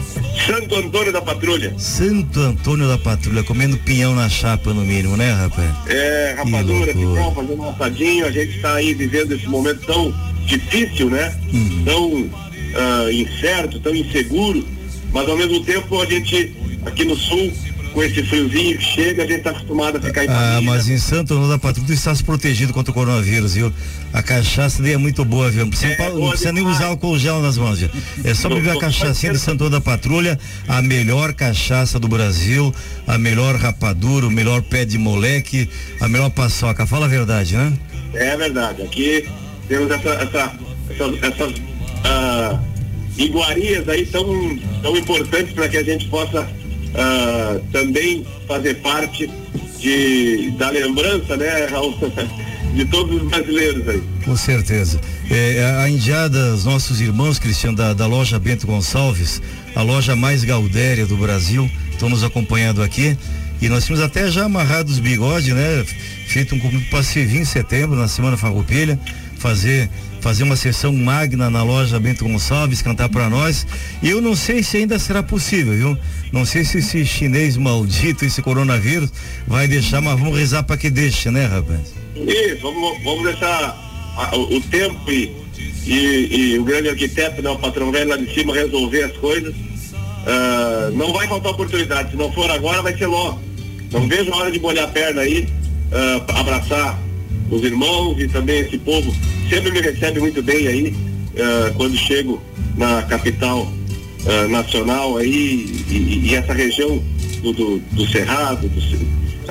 Santo Antônio da Patrulha. Santo Antônio da Patrulha, comendo pinhão na chapa no mínimo, né, rapaz? É, rapadura, picão, fazendo um assadinho, a gente está aí vivendo esse momento tão difícil, né? Uhum. Tão ah, incerto, tão inseguro, mas ao mesmo tempo a gente aqui no sul, com esse friozinho que chega, a gente está acostumado a ficar em Ah, mas em Santo Antônio da Patrulha tu estás protegido contra o coronavírus, viu? A cachaça daí é muito boa, viu? Não precisa, É, não precisa nem usar álcool gel nas mãos, viu? É só beber a cachaçinha de Santo Antônio da Patrulha, a melhor cachaça do Brasil, a melhor rapadura, o melhor pé de moleque, a melhor paçoca. Fala a verdade, né? É verdade. Aqui temos essa, essa, essas, essas ah, iguarias aí tão, tão importantes para que a gente possa ah, também fazer parte de, da lembrança, né, Raul? *laughs* De todos os brasileiros aí. Com certeza. É, a indiada, os nossos irmãos, Cristiano, da, da loja Bento Gonçalves, a loja mais gaudéria do Brasil, estão nos acompanhando aqui. E nós tínhamos até já amarrado os bigodes, né? Feito um convite para servir em setembro, na Semana Farroupilha, fazer fazer uma sessão magna na loja Bento Gonçalves, cantar para nós. E eu não sei se ainda será possível, viu? Não sei se esse chinês maldito, esse coronavírus, vai deixar, mas vamos rezar para que deixe, né, rapaz? Isso, vamos, vamos deixar a- o, o tempo e, e, e o grande arquiteto, né, o patrão velho lá de cima resolver as coisas. Ah, não vai faltar oportunidade, se não for agora, vai ser logo. Não vejo a hora de molhar a perna aí, pra abraçar os irmãos e também esse povo. Sempre me recebe muito bem aí, ah, quando chego na capital ah, nacional aí e, e- essa região do, do, do Cerrado, do,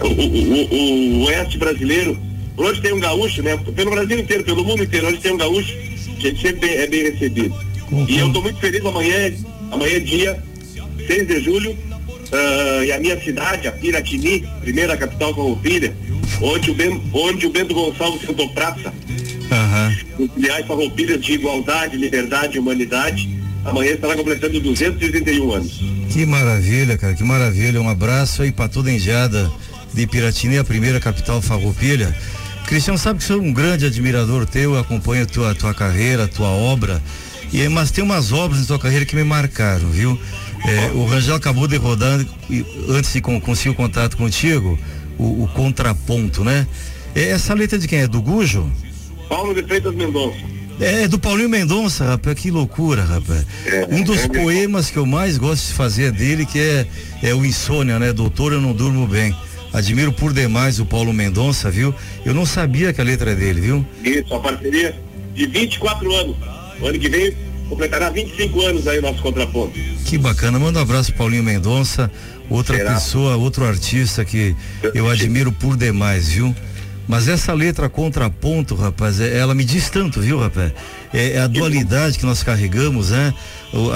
o, o, o, o oeste brasileiro, onde tem um gaúcho, né? Pelo Brasil inteiro, pelo mundo inteiro, onde tem um gaúcho, a gente sempre é bem recebido. E eu estou muito feliz amanhã, amanhã é dia 6 de julho, ah, e a minha cidade, a Piratini, primeira capital farroupilha, onde o, ben, onde o Bento Gonçalves sentou praça, os ideais farroupilhas de igualdade, liberdade e humanidade, amanhã estará completando 231 anos. Que maravilha, cara, que maravilha. Um abraço aí pra toda a engeada de Piratini, a primeira capital farroupilha. Cristiano, sabe que sou um grande admirador teu, eu acompanho a tua, tua carreira, a tua obra. E, mas tem umas obras na tua carreira que me marcaram, viu? É, o Rangel acabou de rodar, antes de con- conseguir o contato contigo, o, o contraponto, né? É, essa letra de quem é? Do Gujo? Paulo de Freitas Mendonça. É, do Paulinho Mendonça, rapaz, que loucura, rapaz. um dos é, poemas que eu mais gosto de fazer dele, que é, é o Insônia, né? Doutor, eu não durmo bem. Admiro por demais o Paulo Mendonça, viu? Eu não sabia que a letra é dele, viu? Isso, a parceria de 24 anos. O ano que vem completará 25 anos aí o nosso contraponto. Que bacana. Manda um abraço Paulinho Mendonça, outra Será? pessoa, outro artista que eu admiro por demais, viu? Mas essa letra contraponto, rapaz, é- ela me diz tanto, viu, rapaz? É, é a dualidade que nós carregamos, né?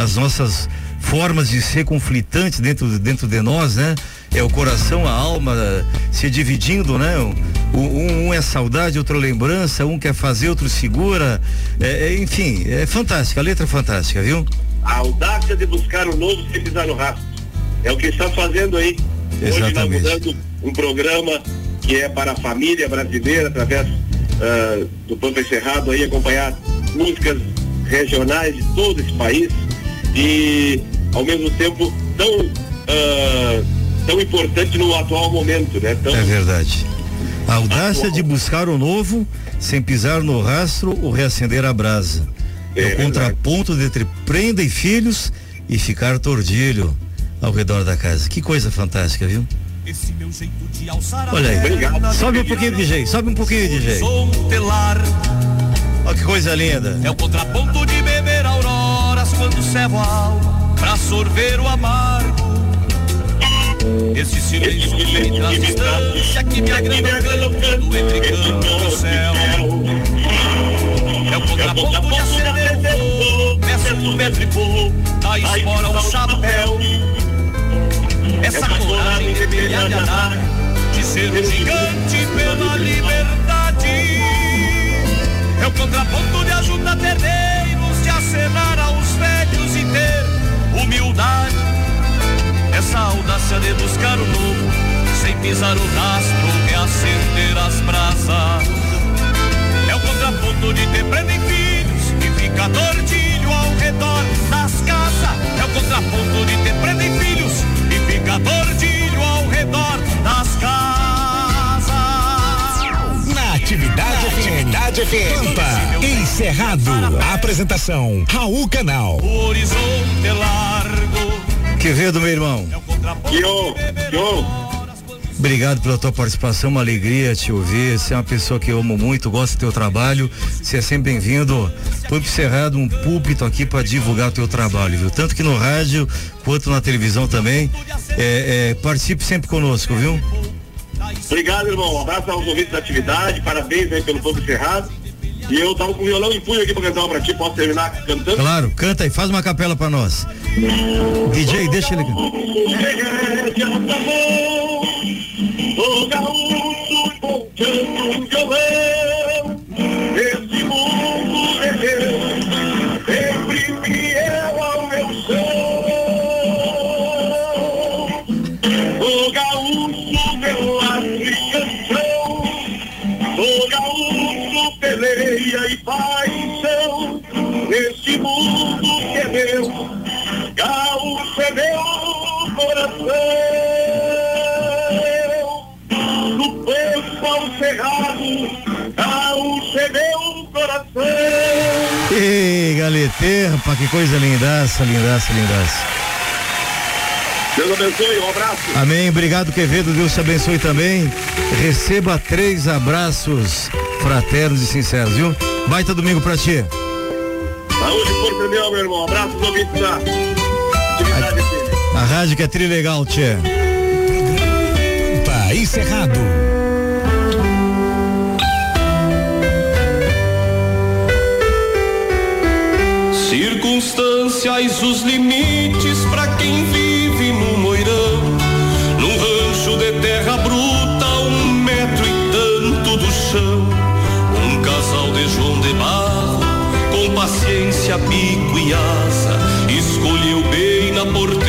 As nossas formas de ser conflitantes dentro, dentro de nós, né? É o coração, a alma eh, se dividindo, né? Um, um- é saudade, outro é lembrança, um quer fazer, outro segura. É, é, enfim, é fantástica, a letra é fantástica, viu? A audácia de buscar o novo sem pisar no rastro. É o que está fazendo aí. Hoje Exatamente. inaugurando um programa que é para a família brasileira, através ah, do Pampa Encerrado aí, acompanhar músicas regionais de todo esse país e ao mesmo tempo tão, ah, tão importante no atual momento, né? Tão, É verdade. A audácia de buscar o novo, sem pisar no rastro ou reacender a brasa. É, o contraponto entre prenda e filhos e ficar tordilho ao redor da casa. Que coisa fantástica, viu? Olha aí. Sobe um pouquinho, DJ. Sobe um pouquinho, DJ. Olha que coisa linda. É o contraponto de beber auroras quando servo a alma pra sorver o amargo. Esse silêncio entre as distâncias que me agrada o canto entre canto e céu. É o contraponto de acender o fogo, peça do metro e pouco, da espora ao chapéu. Essa coragem de andar, de ser um gigante pela liberdade. É o contraponto de ajudar terneiros, de acenar aos velhos e ter humildade. Essa audácia de buscar o novo, sem pisar o rastro, reacender as brasas. É o contraponto de ter prenda em filhos e ficar tordilho ao redor das casas. É o contraponto de ter prenda em filhos ficar tordilho ao redor das casas. Na Atividade. Atividade FM. Pampa. Encerrado. Apresentação. Raul Canal. O horizonte é largo. Quevedo, meu irmão. Yo, yo. Obrigado pela tua participação, uma alegria te ouvir. Você é uma pessoa que eu amo muito, gosto do teu trabalho. Você é sempre bem-vindo. Pampa Cerrado, um púlpito aqui para divulgar o teu trabalho, viu? Tanto que no rádio quanto na televisão também. É, é, participe sempre conosco, viu? Obrigado, irmão. Um abraço aos ouvintes da atividade, parabéns aí pelo Pampa Cerrado. E eu tava com o violão em punho aqui pra cantar uma pra ti, posso terminar cantando? Claro, canta aí, faz uma capela para nós. DJ, deixa ele cantar. O gaúcho ponteando um violão, esse Galeter, pá, que coisa lindaça, lindaça, lindaça. Deus abençoe, um abraço. Amém, obrigado Quevedo, Deus te abençoe também. Receba três abraços fraternos e sinceros, viu? Baita domingo pra ti. Saúde, Porto meu, meu irmão. Abraço do ouvinte tá? a, a rádio que é trilegal, tchê. Tá encerrado. circunstâncias, os limites para quem vive no moirão. Num rancho de terra bruta, um metro e tanto do chão. Um casal de João de Barro, com paciência, bico e asa, escolheu bem na porta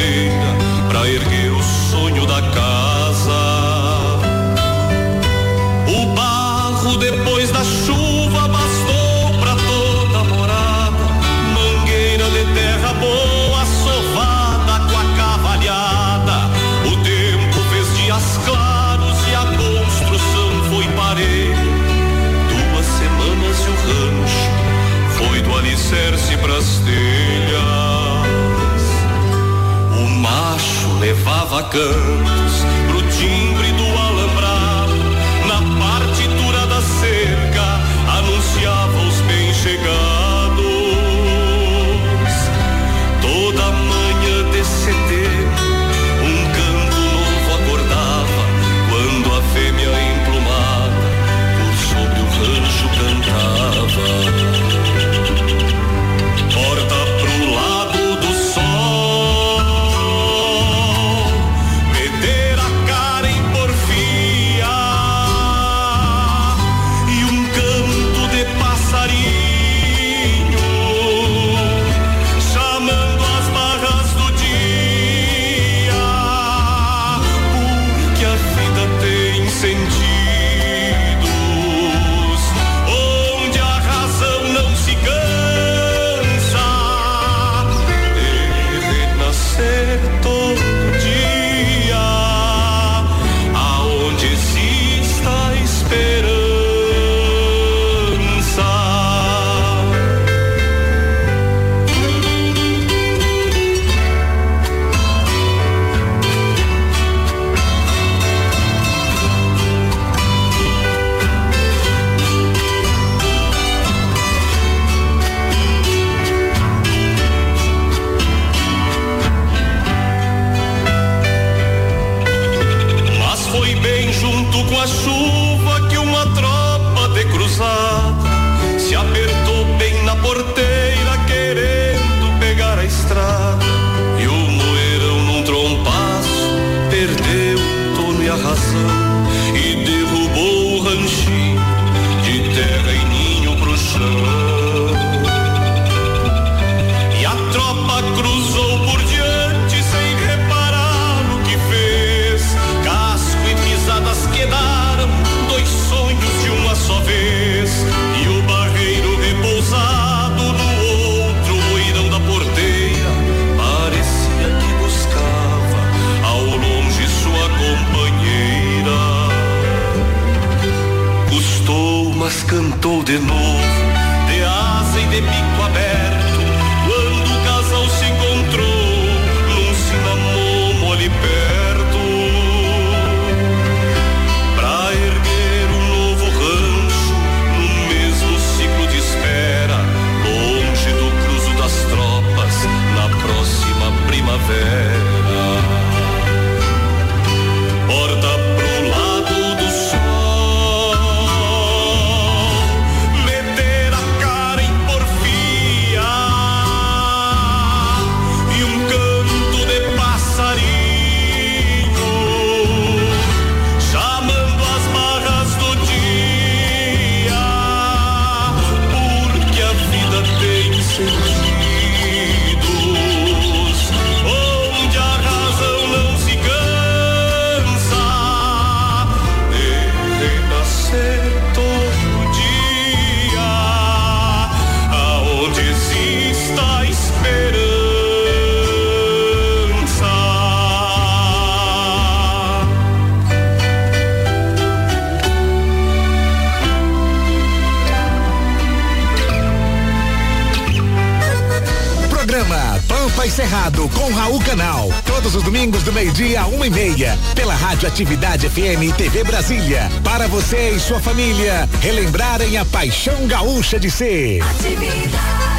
Rádio Atividade FM e TV Brasília. Para você e sua família relembrarem a paixão gaúcha de ser. Atividade.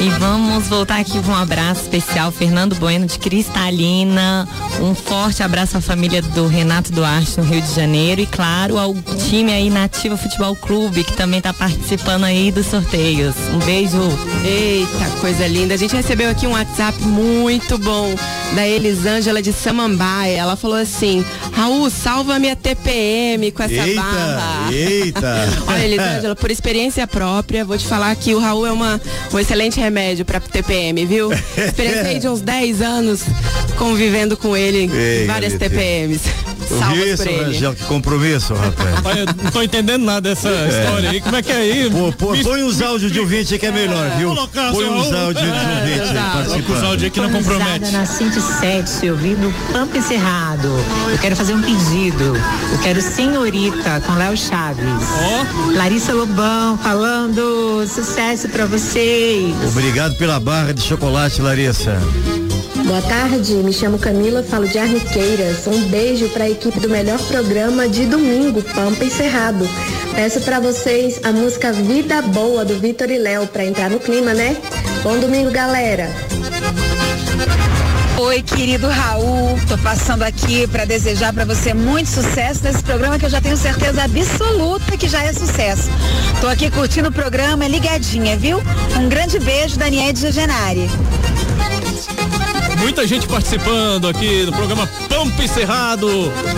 E vamos voltar aqui com um abraço especial, Fernando Bueno de Cristalina, um forte abraço à família do Renato Duarte no Rio de Janeiro e claro ao time aí Nativa Futebol Clube que também está participando aí dos sorteios. Um beijo. Eita, coisa linda. A gente recebeu aqui um WhatsApp muito bom da Elisângela de Samambaia. Ela falou assim: Raul, salva minha TPM com essa Eita, barra. eita. *laughs* Olha, Elisângela, por experiência própria, vou te falar que o Raul é uma, um excelente remédio pra TPM, viu? *laughs* Experienciei de uns 10 anos convivendo com ele Ei, em várias. TPMs. Salvas isso, ele. Rangel, que compromisso, rapaz. Olha, não tô entendendo nada dessa história aí. Como é que é aí? Pô, pô, põe os áudios de ouvinte aí que é melhor, viu? Colocar, Põe Raul. áudios de ouvinte aí, participando. Os áudios aqui não compromete. na 107, ouvindo Pampa Encerrado. Eu quero fazer um pedido. Eu quero Senhorita com Léo Chaves. Larissa Lobão falando sucesso pra vocês. Obrigado pela barra de chocolate, Larissa. Boa tarde, me chamo Camila, falo de Arniqueiras. Um beijo para a equipe do melhor programa de domingo, Pampa e Cerrado. Peço para vocês a música Vida Boa do Vitor e Léo para entrar no clima, né? Bom domingo, galera. Oi, querido Raul, tô passando aqui para desejar para você muito sucesso nesse programa que eu já tenho certeza absoluta que já é sucesso. Tô aqui curtindo o programa, ligadinha, viu? Um grande beijo, Daniel de Genari. Muita gente participando aqui do programa Pampa e Cerrado.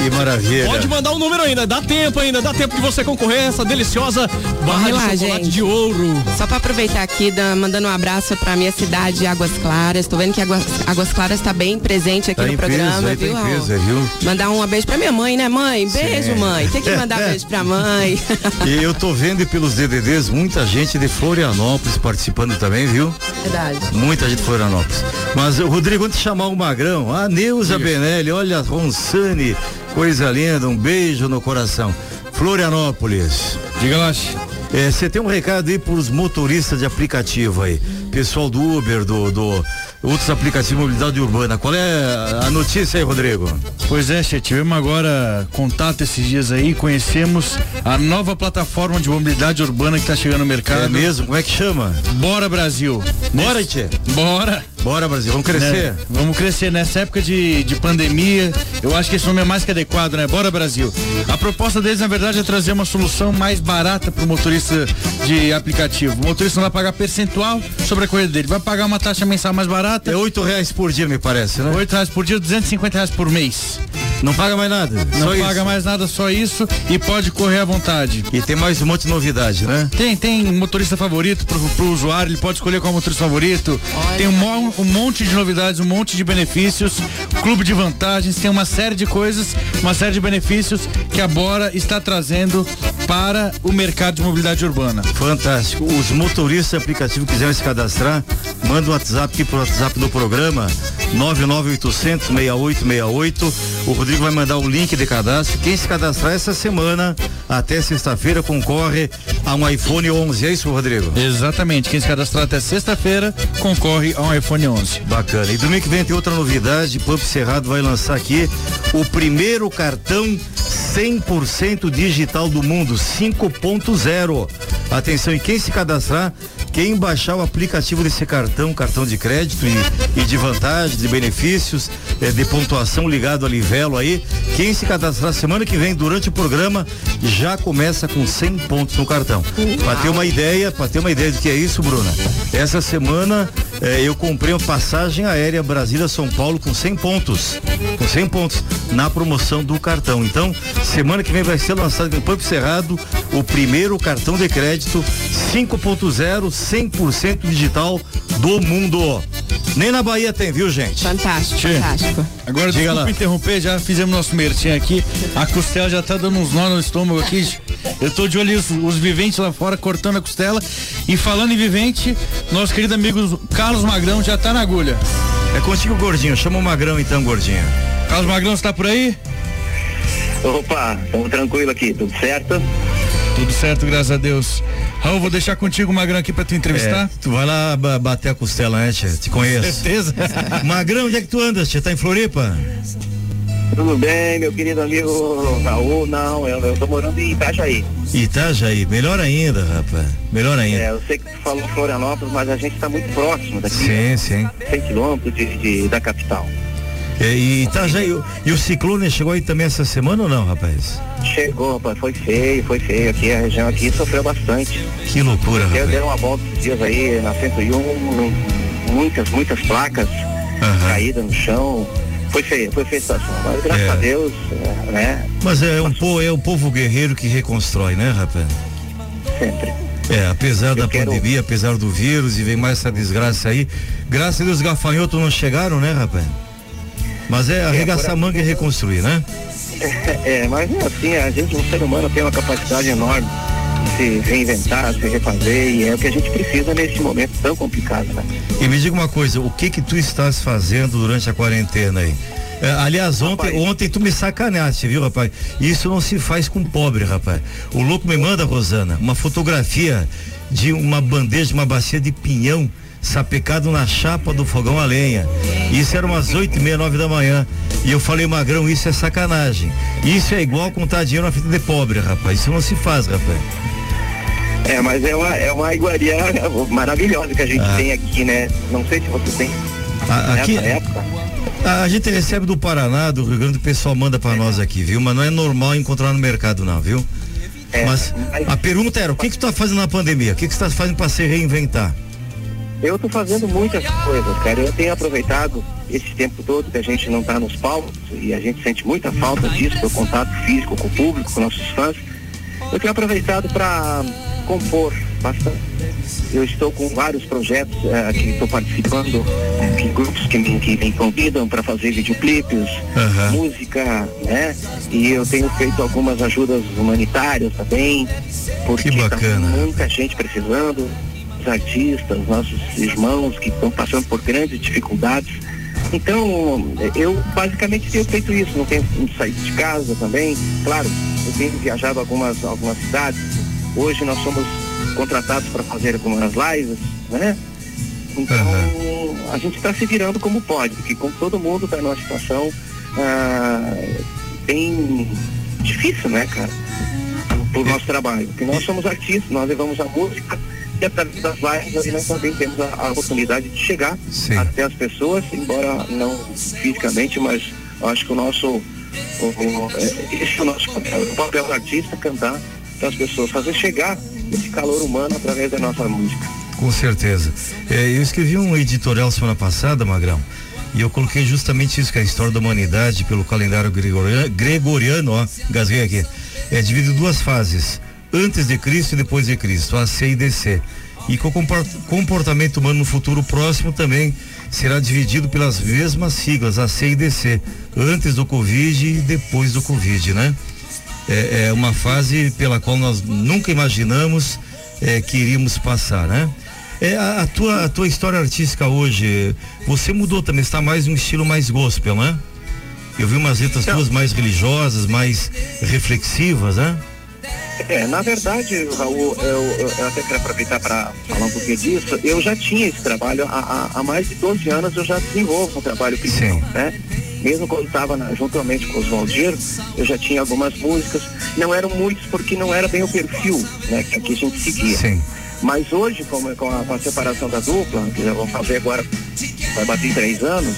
Que maravilha. Pode mandar um número ainda, dá tempo ainda, dá tempo de você concorrer a essa deliciosa barra Vamos lá, de chocolate gente. de ouro. Só para aproveitar aqui, da- mandando um abraço para minha cidade, Águas Claras. Tô vendo que Águas, Águas Claras está bem presente aqui Tá no em peso, programa, aí tá viu, em Raul? peso, viu? Mandar um beijo para minha mãe, né, mãe? Beijo, Sim. mãe. Tem que mandar *laughs* beijo pra mãe. E eu tô vendo pelos DDDs muita gente de Florianópolis participando também, viu? Verdade. Muita gente de Florianópolis. Mas, Rodrigo, antes chamar o Magrão, a Neuza Benelli, olha, Ronsane, coisa linda, um beijo no coração. Florianópolis. Diga lá. Você tem um recado aí pros motoristas de aplicativo aí. Pessoal do Uber, do, do outros aplicativos de mobilidade urbana. Qual é a notícia aí, Rodrigo? Pois é, Che, tivemos agora contato esses dias aí, conhecemos a nova plataforma de mobilidade urbana que está chegando no mercado. É mesmo? Como é que chama? Bora Brasil. Bora, Tchê. Bora. Bora, Brasil. Vamos crescer. Né? Vamos crescer nessa época de, de pandemia. Eu acho que esse nome é mais que adequado, né? Bora Brasil. A proposta deles, na verdade, é trazer uma solução mais barata para o motorista de aplicativo. O motorista não vai pagar percentual sobre a corrida dele, vai pagar uma taxa mensal mais barata. É oito reais por dia, me parece, né? Oito reais por dia, 250 reais por mês. Não paga mais nada. Não só paga isso. mais nada, só isso e pode correr à vontade. E tem mais um monte de novidade, né? Tem, tem motorista favorito pro, pro usuário, ele pode escolher qual motorista favorito. Tem um, um monte de novidades, um monte de benefícios, clube de vantagens, tem uma série de coisas, uma série de benefícios que a Bora está trazendo para o mercado de mobilidade urbana. Fantástico. Os motoristas de aplicativo quiserem se cadastrar, manda um WhatsApp aqui pro WhatsApp do programa 99800 6868. O Rodrigo vai mandar o link de cadastro. Quem se cadastrar essa semana até sexta-feira concorre a um iPhone 11. É isso, Rodrigo? Exatamente. Quem se cadastrar até sexta-feira concorre a um iPhone 11. Bacana. E domingo que vem tem outra novidade. Pump Cerrado vai lançar aqui o primeiro cartão 100% digital do mundo, 5.0. Atenção, e quem se cadastrar, quem baixar o aplicativo desse cartão, cartão de crédito e, e de vantagem, de benefícios, eh, de pontuação ligado a Livelo aí, quem se cadastrar semana que vem durante o programa já começa com 100 pontos no cartão. Para ter uma ideia, para ter uma ideia do que é isso, Bruna. Essa semana eh, eu comprei uma passagem aérea Brasília-São Paulo com 100 pontos. Com 100 pontos na promoção do cartão. Então, semana que vem vai ser lançado em Pampo Cerrado o primeiro cartão de crédito 5.0 100% digital do mundo. Nem na Bahia tem, viu, gente? Fantástico, Tchê, fantástico. Agora, Diga desculpa lá. interromper, já fizemos nosso merchan aqui. A costela já tá dando uns nó no estômago aqui. Eu tô de olho os, os viventes lá fora cortando a costela. E falando em vivente, nosso querido amigo Carlos Magrão já tá na agulha. É contigo, gordinho. Chama o Magrão então, gordinho. Carlos Magrão, você tá por aí? Opa, estamos tranquilo aqui, tudo certo? Tudo certo, graças a Deus. Raul, vou deixar contigo o Magrão aqui pra tu entrevistar. É, tu vai lá ba- bater a costela, né, tia? Te conheço. Certeza. *laughs* Magrão, onde é que tu andas, tia? Tá em Floripa? Tudo bem, meu querido amigo Raul? Não, eu, eu tô morando em Itajaí. Itajaí, melhor ainda, rapaz. Melhor ainda. É, eu sei que tu falou Florianópolis, mas a gente está muito próximo daqui. Sim, sim. 100 quilômetros de, de- da capital. É, e Itajaí, o- e o ciclone chegou aí também essa semana ou não, rapaz? Chegou, rapaz, foi feio, foi feio aqui, a região aqui sofreu bastante. Que loucura, Eu rapaz. dei uma volta esses dias aí na 101, muitas, muitas placas caídas no chão. Foi feio, foi feia a situação. Mas graças É. a Deus, é, né? Mas é um povo, é o povo guerreiro que reconstrói, né, rapaz? Sempre. É, apesar da quero- pandemia, apesar do vírus e vem mais essa desgraça aí, graças a Deus os gafanhotos não chegaram, né, rapaz? Mas é arregaçar a manga e reconstruir, né? É, mas é assim, a gente, o ser humano tem uma capacidade enorme de se reinventar, se refazer, e é o que a gente precisa nesse momento tão complicado, né? E me diga uma coisa, o que que tu estás fazendo durante a quarentena aí? É, aliás, ontem, ontem tu me sacaneaste, viu, rapaz? Isso não se faz com pobre, rapaz. O louco me manda, Rosana, uma fotografia de uma bandeja, uma bacia de pinhão sapecado na chapa do fogão a lenha. Isso era umas oito e meia, nove da manhã. E eu falei, Magrão, isso é sacanagem. Isso é igual contar dinheiro na fita de pobre, rapaz. Isso não se faz, rapaz. É, mas é uma, é uma iguaria maravilhosa que a gente Ah. tem aqui, né? Não sei se você tem A- aqui- época. A, a gente recebe do Paraná, do Rio Grande, o pessoal manda pra nós aqui, viu? Mas não é normal encontrar no mercado, não, viu? Mas a pergunta era, o que que tu tá fazendo na pandemia? O que que você tá fazendo pra se reinventar? Eu tô fazendo muitas coisas, cara. Eu tenho aproveitado esse tempo todo que a gente não tá nos palcos e a gente sente muita falta disso, do contato físico com o público, com nossos fãs. Eu tenho aproveitado para compor bastante. Eu estou com vários projetos eh, que estou participando, de grupos que me, que me convidam para fazer videoclipes, música, né? E eu tenho feito algumas ajudas humanitárias também, porque Que tá bacana. muita gente precisando, os artistas, nossos irmãos que estão passando por grandes dificuldades. Então, eu basicamente tenho feito isso, não tenho saído de casa também. Claro, eu tenho viajado algumas, algumas cidades. Hoje nós somos contratados para fazer algumas lives, né? Então, a gente está se virando como pode, porque como todo mundo está numa situação ah, bem difícil, né, cara? Pro nosso trabalho. Porque nós somos artistas, nós levamos a música e através das lives nós também temos a, a oportunidade de chegar até as pessoas, embora não fisicamente, mas eu acho que o nosso o- o- é, esse é o nosso papel, o papel do artista cantar para as pessoas, fazer chegar esse calor humano através da nossa música. Com certeza. É, eu escrevi um editorial semana passada, Magrão, e eu coloquei justamente isso, que é a história da humanidade pelo calendário gregoriano, gregoriano ó, gasguei aqui, é dividido em duas fases, antes de Cristo e depois de Cristo, a C e DC. E que o compor- comportamento humano no futuro próximo também será dividido pelas mesmas siglas, a C e DC, antes do Covid e depois do Covid, né? é, é uma fase pela qual nós nunca imaginamos é, que iríamos passar, né? É, a, a tua, a tua história artística hoje, você mudou também, está mais um estilo mais gospel, né? Eu vi umas letras tuas mais religiosas, mais reflexivas, né? É, na verdade, Raul, eu, eu- até quero aproveitar para falar um pouquinho disso. Eu já tinha esse trabalho há, há- mais de 12 anos, eu já desenvolvo um trabalho cristão, né? Mesmo quando estava juntamente com os Valdir, eu já tinha algumas músicas. Não eram muitos porque não era bem o perfil, né? Que, que a gente seguia. Sim. Mas hoje, com, com, a, com a separação da dupla, que já vão fazer agora, vai bater três anos,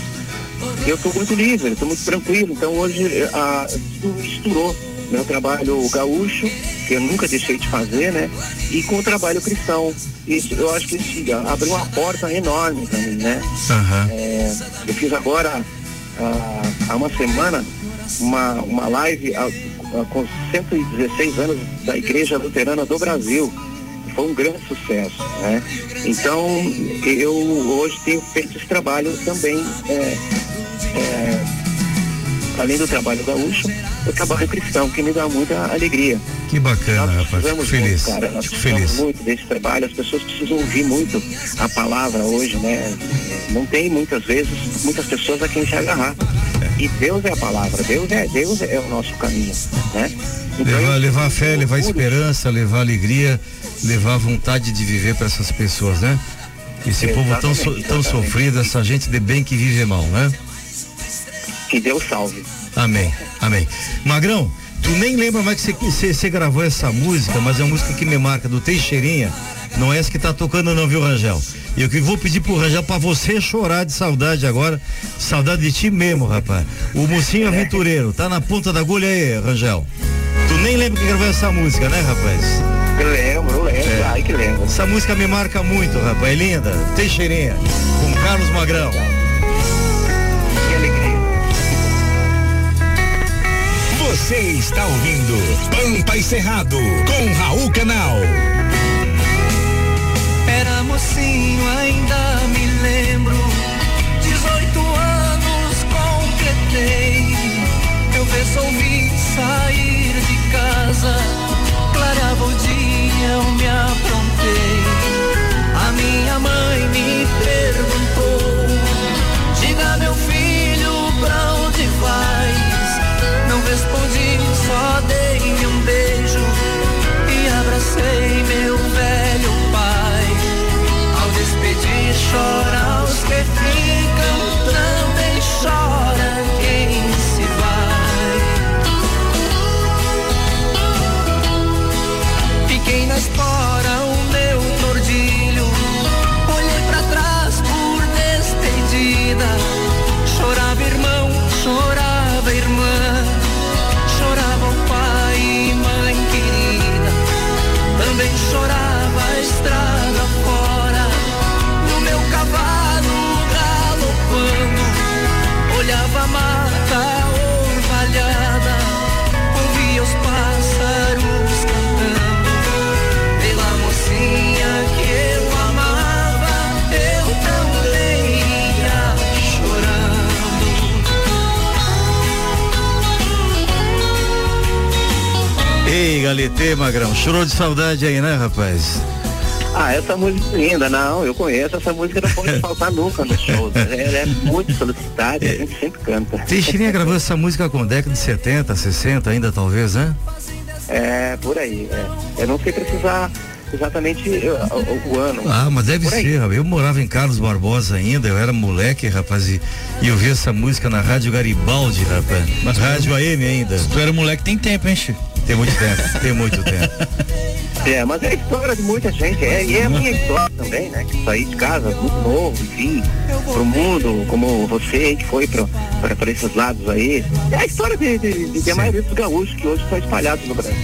eu estou muito livre, estou muito tranquilo. Então hoje a, misturou meu trabalho gaúcho, que eu nunca deixei de fazer, né? E com o trabalho cristão. Isso, eu acho que isso abriu uma porta enorme para mim, né? É, eu fiz agora, ah, há uma semana, uma, uma live ah, com 116 anos da Igreja Luterana do Brasil. Foi um grande sucesso, né? Então, eu hoje tenho feito esse trabalho também, é, é, além do trabalho gaúcho, o trabalho cristão, que me dá muita alegria. Que bacana, rapaz. Fico feliz. muito, cara. Nós Fico feliz. muito desse trabalho. As pessoas precisam ouvir muito a palavra hoje, né? Não tem muitas vezes muitas pessoas a quem se agarrar. E Deus é a palavra. Deus é Deus é o nosso caminho, né? Levar, levar fé, levar esperança, levar alegria, levar vontade de viver para essas pessoas, né? Esse povo tão, tão exatamente. sofrido, essa gente de bem que vive mal, né? Que Deus salve. Amém, amém. Magrão, tu nem lembra mais que você- gravou essa música, mas é uma música que me marca, do Teixeirinha. Não é essa que tá tocando não, viu, Rangel? E eu que vou pedir pro Rangel pra você chorar de saudade agora. Saudade de ti mesmo, rapaz. O mocinho aventureiro, tá na ponta da agulha aí, Rangel. Tu nem lembra que gravou essa música, né, rapaz? Eu lembro, eu lembro. Ai, que lembro. Essa música me marca muito, rapaz. É linda. Teixeirinha, com Carlos Magrão. Você está ouvindo Pampa e Cerrado com Raul Canal. Era mocinho, ainda me lembro. 18 anos completei. Eu resolvi sair de casa. Clareava o dia, eu me aprontei. A minha mãe me perguntou: respondi, só dei um beijo e abracei meu velho pai. Ao despedir, chora os que ficam, também chora Galetê, Magrão, chorou de saudade aí, né, rapaz? Ah, essa música é linda, não, eu conheço, essa música não pode *laughs* faltar nunca nos shows. Ela é muito solicitada e a gente sempre canta. Teixeirinha gravou essa música com década de 70, 60 ainda talvez, né? É, por aí. É. Eu não sei precisar exatamente o, o ano. Ah, mas deve ser, rapaz. eu morava em Carlos Barbosa ainda, eu era moleque, rapaz, e, e eu vi essa música na Rádio Garibaldi, rapaz. Mas Rádio AM ainda. Se tu era moleque, tem tempo, hein, Che? Tem muito tempo, tem muito tempo. É, mas é a história de muita gente, é, e é a minha história também, né? Que saí de casa muito novo, enfim, pro mundo, como você que foi pra, pra, pra esses lados aí. É a história de, de, de, de a maioria dos gaúchos que hoje estão espalhados no Brasil.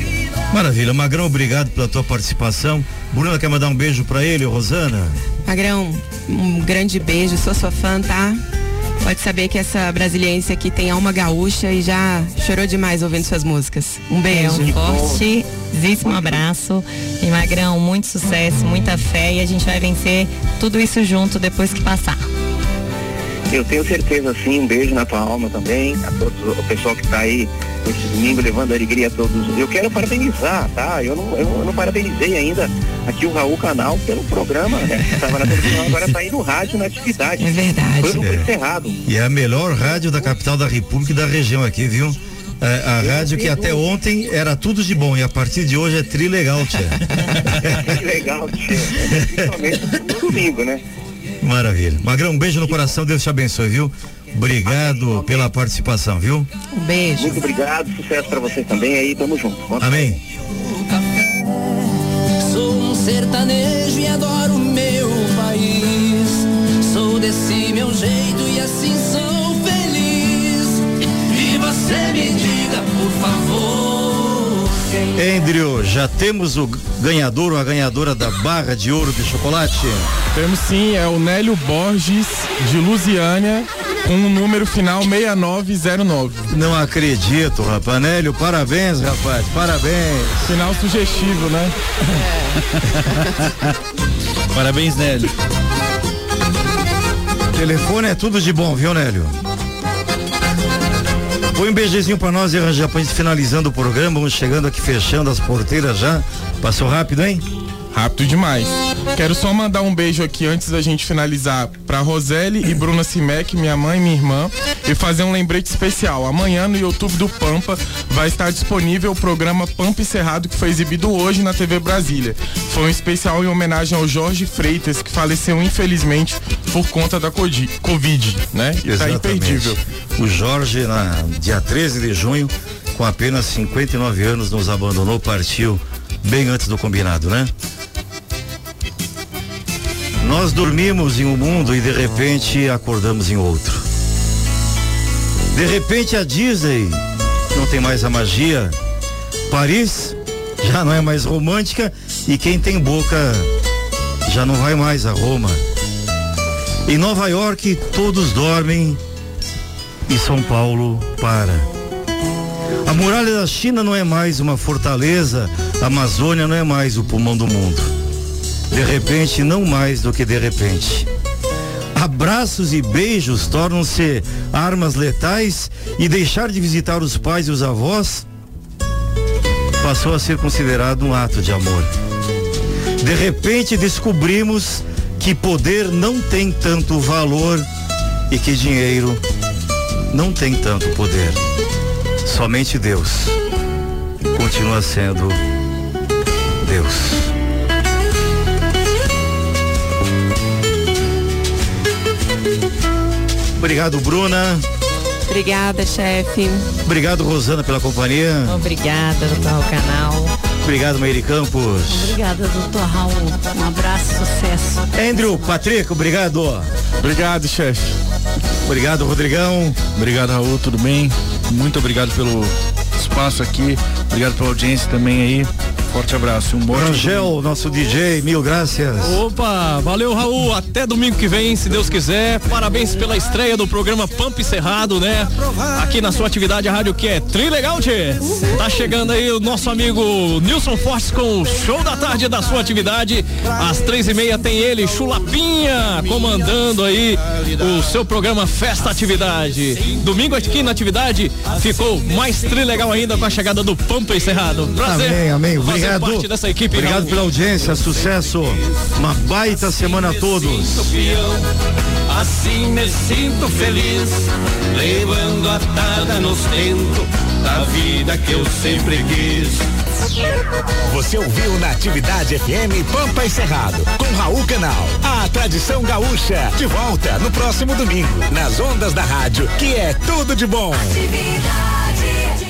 Maravilha, Magrão, obrigado pela tua participação. Bruna quer mandar um beijo pra ele, Rosana? Magrão, um grande beijo, sou sua fã, tá? Pode saber que essa brasiliense aqui tem alma gaúcha e já chorou demais ouvindo suas músicas. Um É beijo. um fortíssimo abraço. E Magrão, muito sucesso, muita fé e a gente vai vencer tudo isso junto depois que passar. Eu tenho certeza, sim, um beijo na tua alma também, a todos o pessoal que está aí esse domingo levando alegria a todos. Eu quero parabenizar, tá? Eu não, eu não parabenizei ainda aqui o Raul Canal pelo programa, né? Que Estava na televisão, agora está aí no rádio na atividade. É verdade. Foi no É. encerrado. E é a melhor rádio da capital da República e da região aqui, viu? É, a rádio que até ontem era tudo de bom e a partir de hoje é trilegal, tia. *laughs* Que legal, tia. Principalmente no domingo, né? Maravilha. Magrão, um beijo no coração, Deus te abençoe, viu? Obrigado pela participação, viu? Um beijo. Muito obrigado, sucesso para vocês também aí, tamo junto. Conta Amém. Sou um sertanejo e adoro meu país. Sou desse meu jeito e assim sou feliz. E você me diga, por favor. Andrew, já temos o ganhador ou a ganhadora da barra de ouro de chocolate? Temos sim, é o Nélio Borges, de Lusiânia, com o número final 6909. Não acredito, rapaz. Nélio, parabéns, rapaz. Parabéns. Final sugestivo, né? *laughs* Parabéns, Nélio. Telefone é tudo de bom, viu, Nélio? Põe um beijezinho pra nós pra gente finalizando o programa, vamos chegando aqui fechando as porteiras já. Passou rápido, hein? Rápido demais. Quero só mandar um beijo aqui antes da gente finalizar pra Roseli e Bruna Simec, minha mãe e minha irmã, e fazer um lembrete especial. Amanhã no YouTube do Pampa vai estar disponível o programa Pampa Cerrado que foi exibido hoje na TV Brasília. Foi um especial em homenagem ao Jorge Freitas, que faleceu infelizmente por conta da Covid, né? E tá imperdível. O Jorge, na dia 13 de junho, com apenas 59 anos, nos abandonou, partiu bem antes do combinado, né? Nós dormimos em um mundo e de repente acordamos em outro. De repente a Disney não tem mais a magia. Paris já não é mais romântica e quem tem boca já não vai mais a Roma. Em Nova York todos dormem e São Paulo para. A muralha da China não é mais uma fortaleza, a Amazônia não é mais o pulmão do mundo. De repente, não mais do que de repente. Abraços e beijos tornam-se armas letais e deixar de visitar os pais e os avós passou a ser considerado um ato de amor. De repente descobrimos que poder não tem tanto valor e que dinheiro não tem tanto poder. Somente Deus continua sendo Deus. Obrigado, Bruna. Obrigada, chefe. Obrigado, Rosana, pela companhia. Obrigada, doutor Raul Canal. Obrigado, Meire Campos. Obrigada, doutor Raul. Um abraço, sucesso. Andrew, Patrick, obrigado. Obrigado, chefe. Obrigado, Rodrigão. Obrigado, Raul, tudo bem? Muito obrigado pelo espaço aqui. Obrigado pela audiência também aí. Forte abraço. Um bom Rangel, nosso DJ, mil graças. Opa, valeu Raul, até domingo que vem, se Deus quiser. Parabéns pela estreia do programa Pampa e Cerrado, né? Aqui na sua atividade, a rádio que é Trilegal, tchê. Tá chegando aí o nosso amigo Nilson Fortes com o show da tarde da sua atividade. Às três e meia tem ele, Chulapinha, comandando aí o seu programa Festa Atividade. Domingo aqui na atividade ficou mais trilegal ainda com a chegada do Pampa e Cerrado. Prazer. Amém, amém. fazer Obrigado. parte dessa equipe. Obrigado Raul. pela audiência, sucesso. Uma baita semana a todos. Assim me sinto feliz, levando nos tentos da vida que eu sempre quis. Você ouviu na Atividade FM Pampa e Cerrado, com Raul Canal. A tradição gaúcha, de volta no próximo domingo, nas ondas da rádio, que é tudo de bom. Atividade.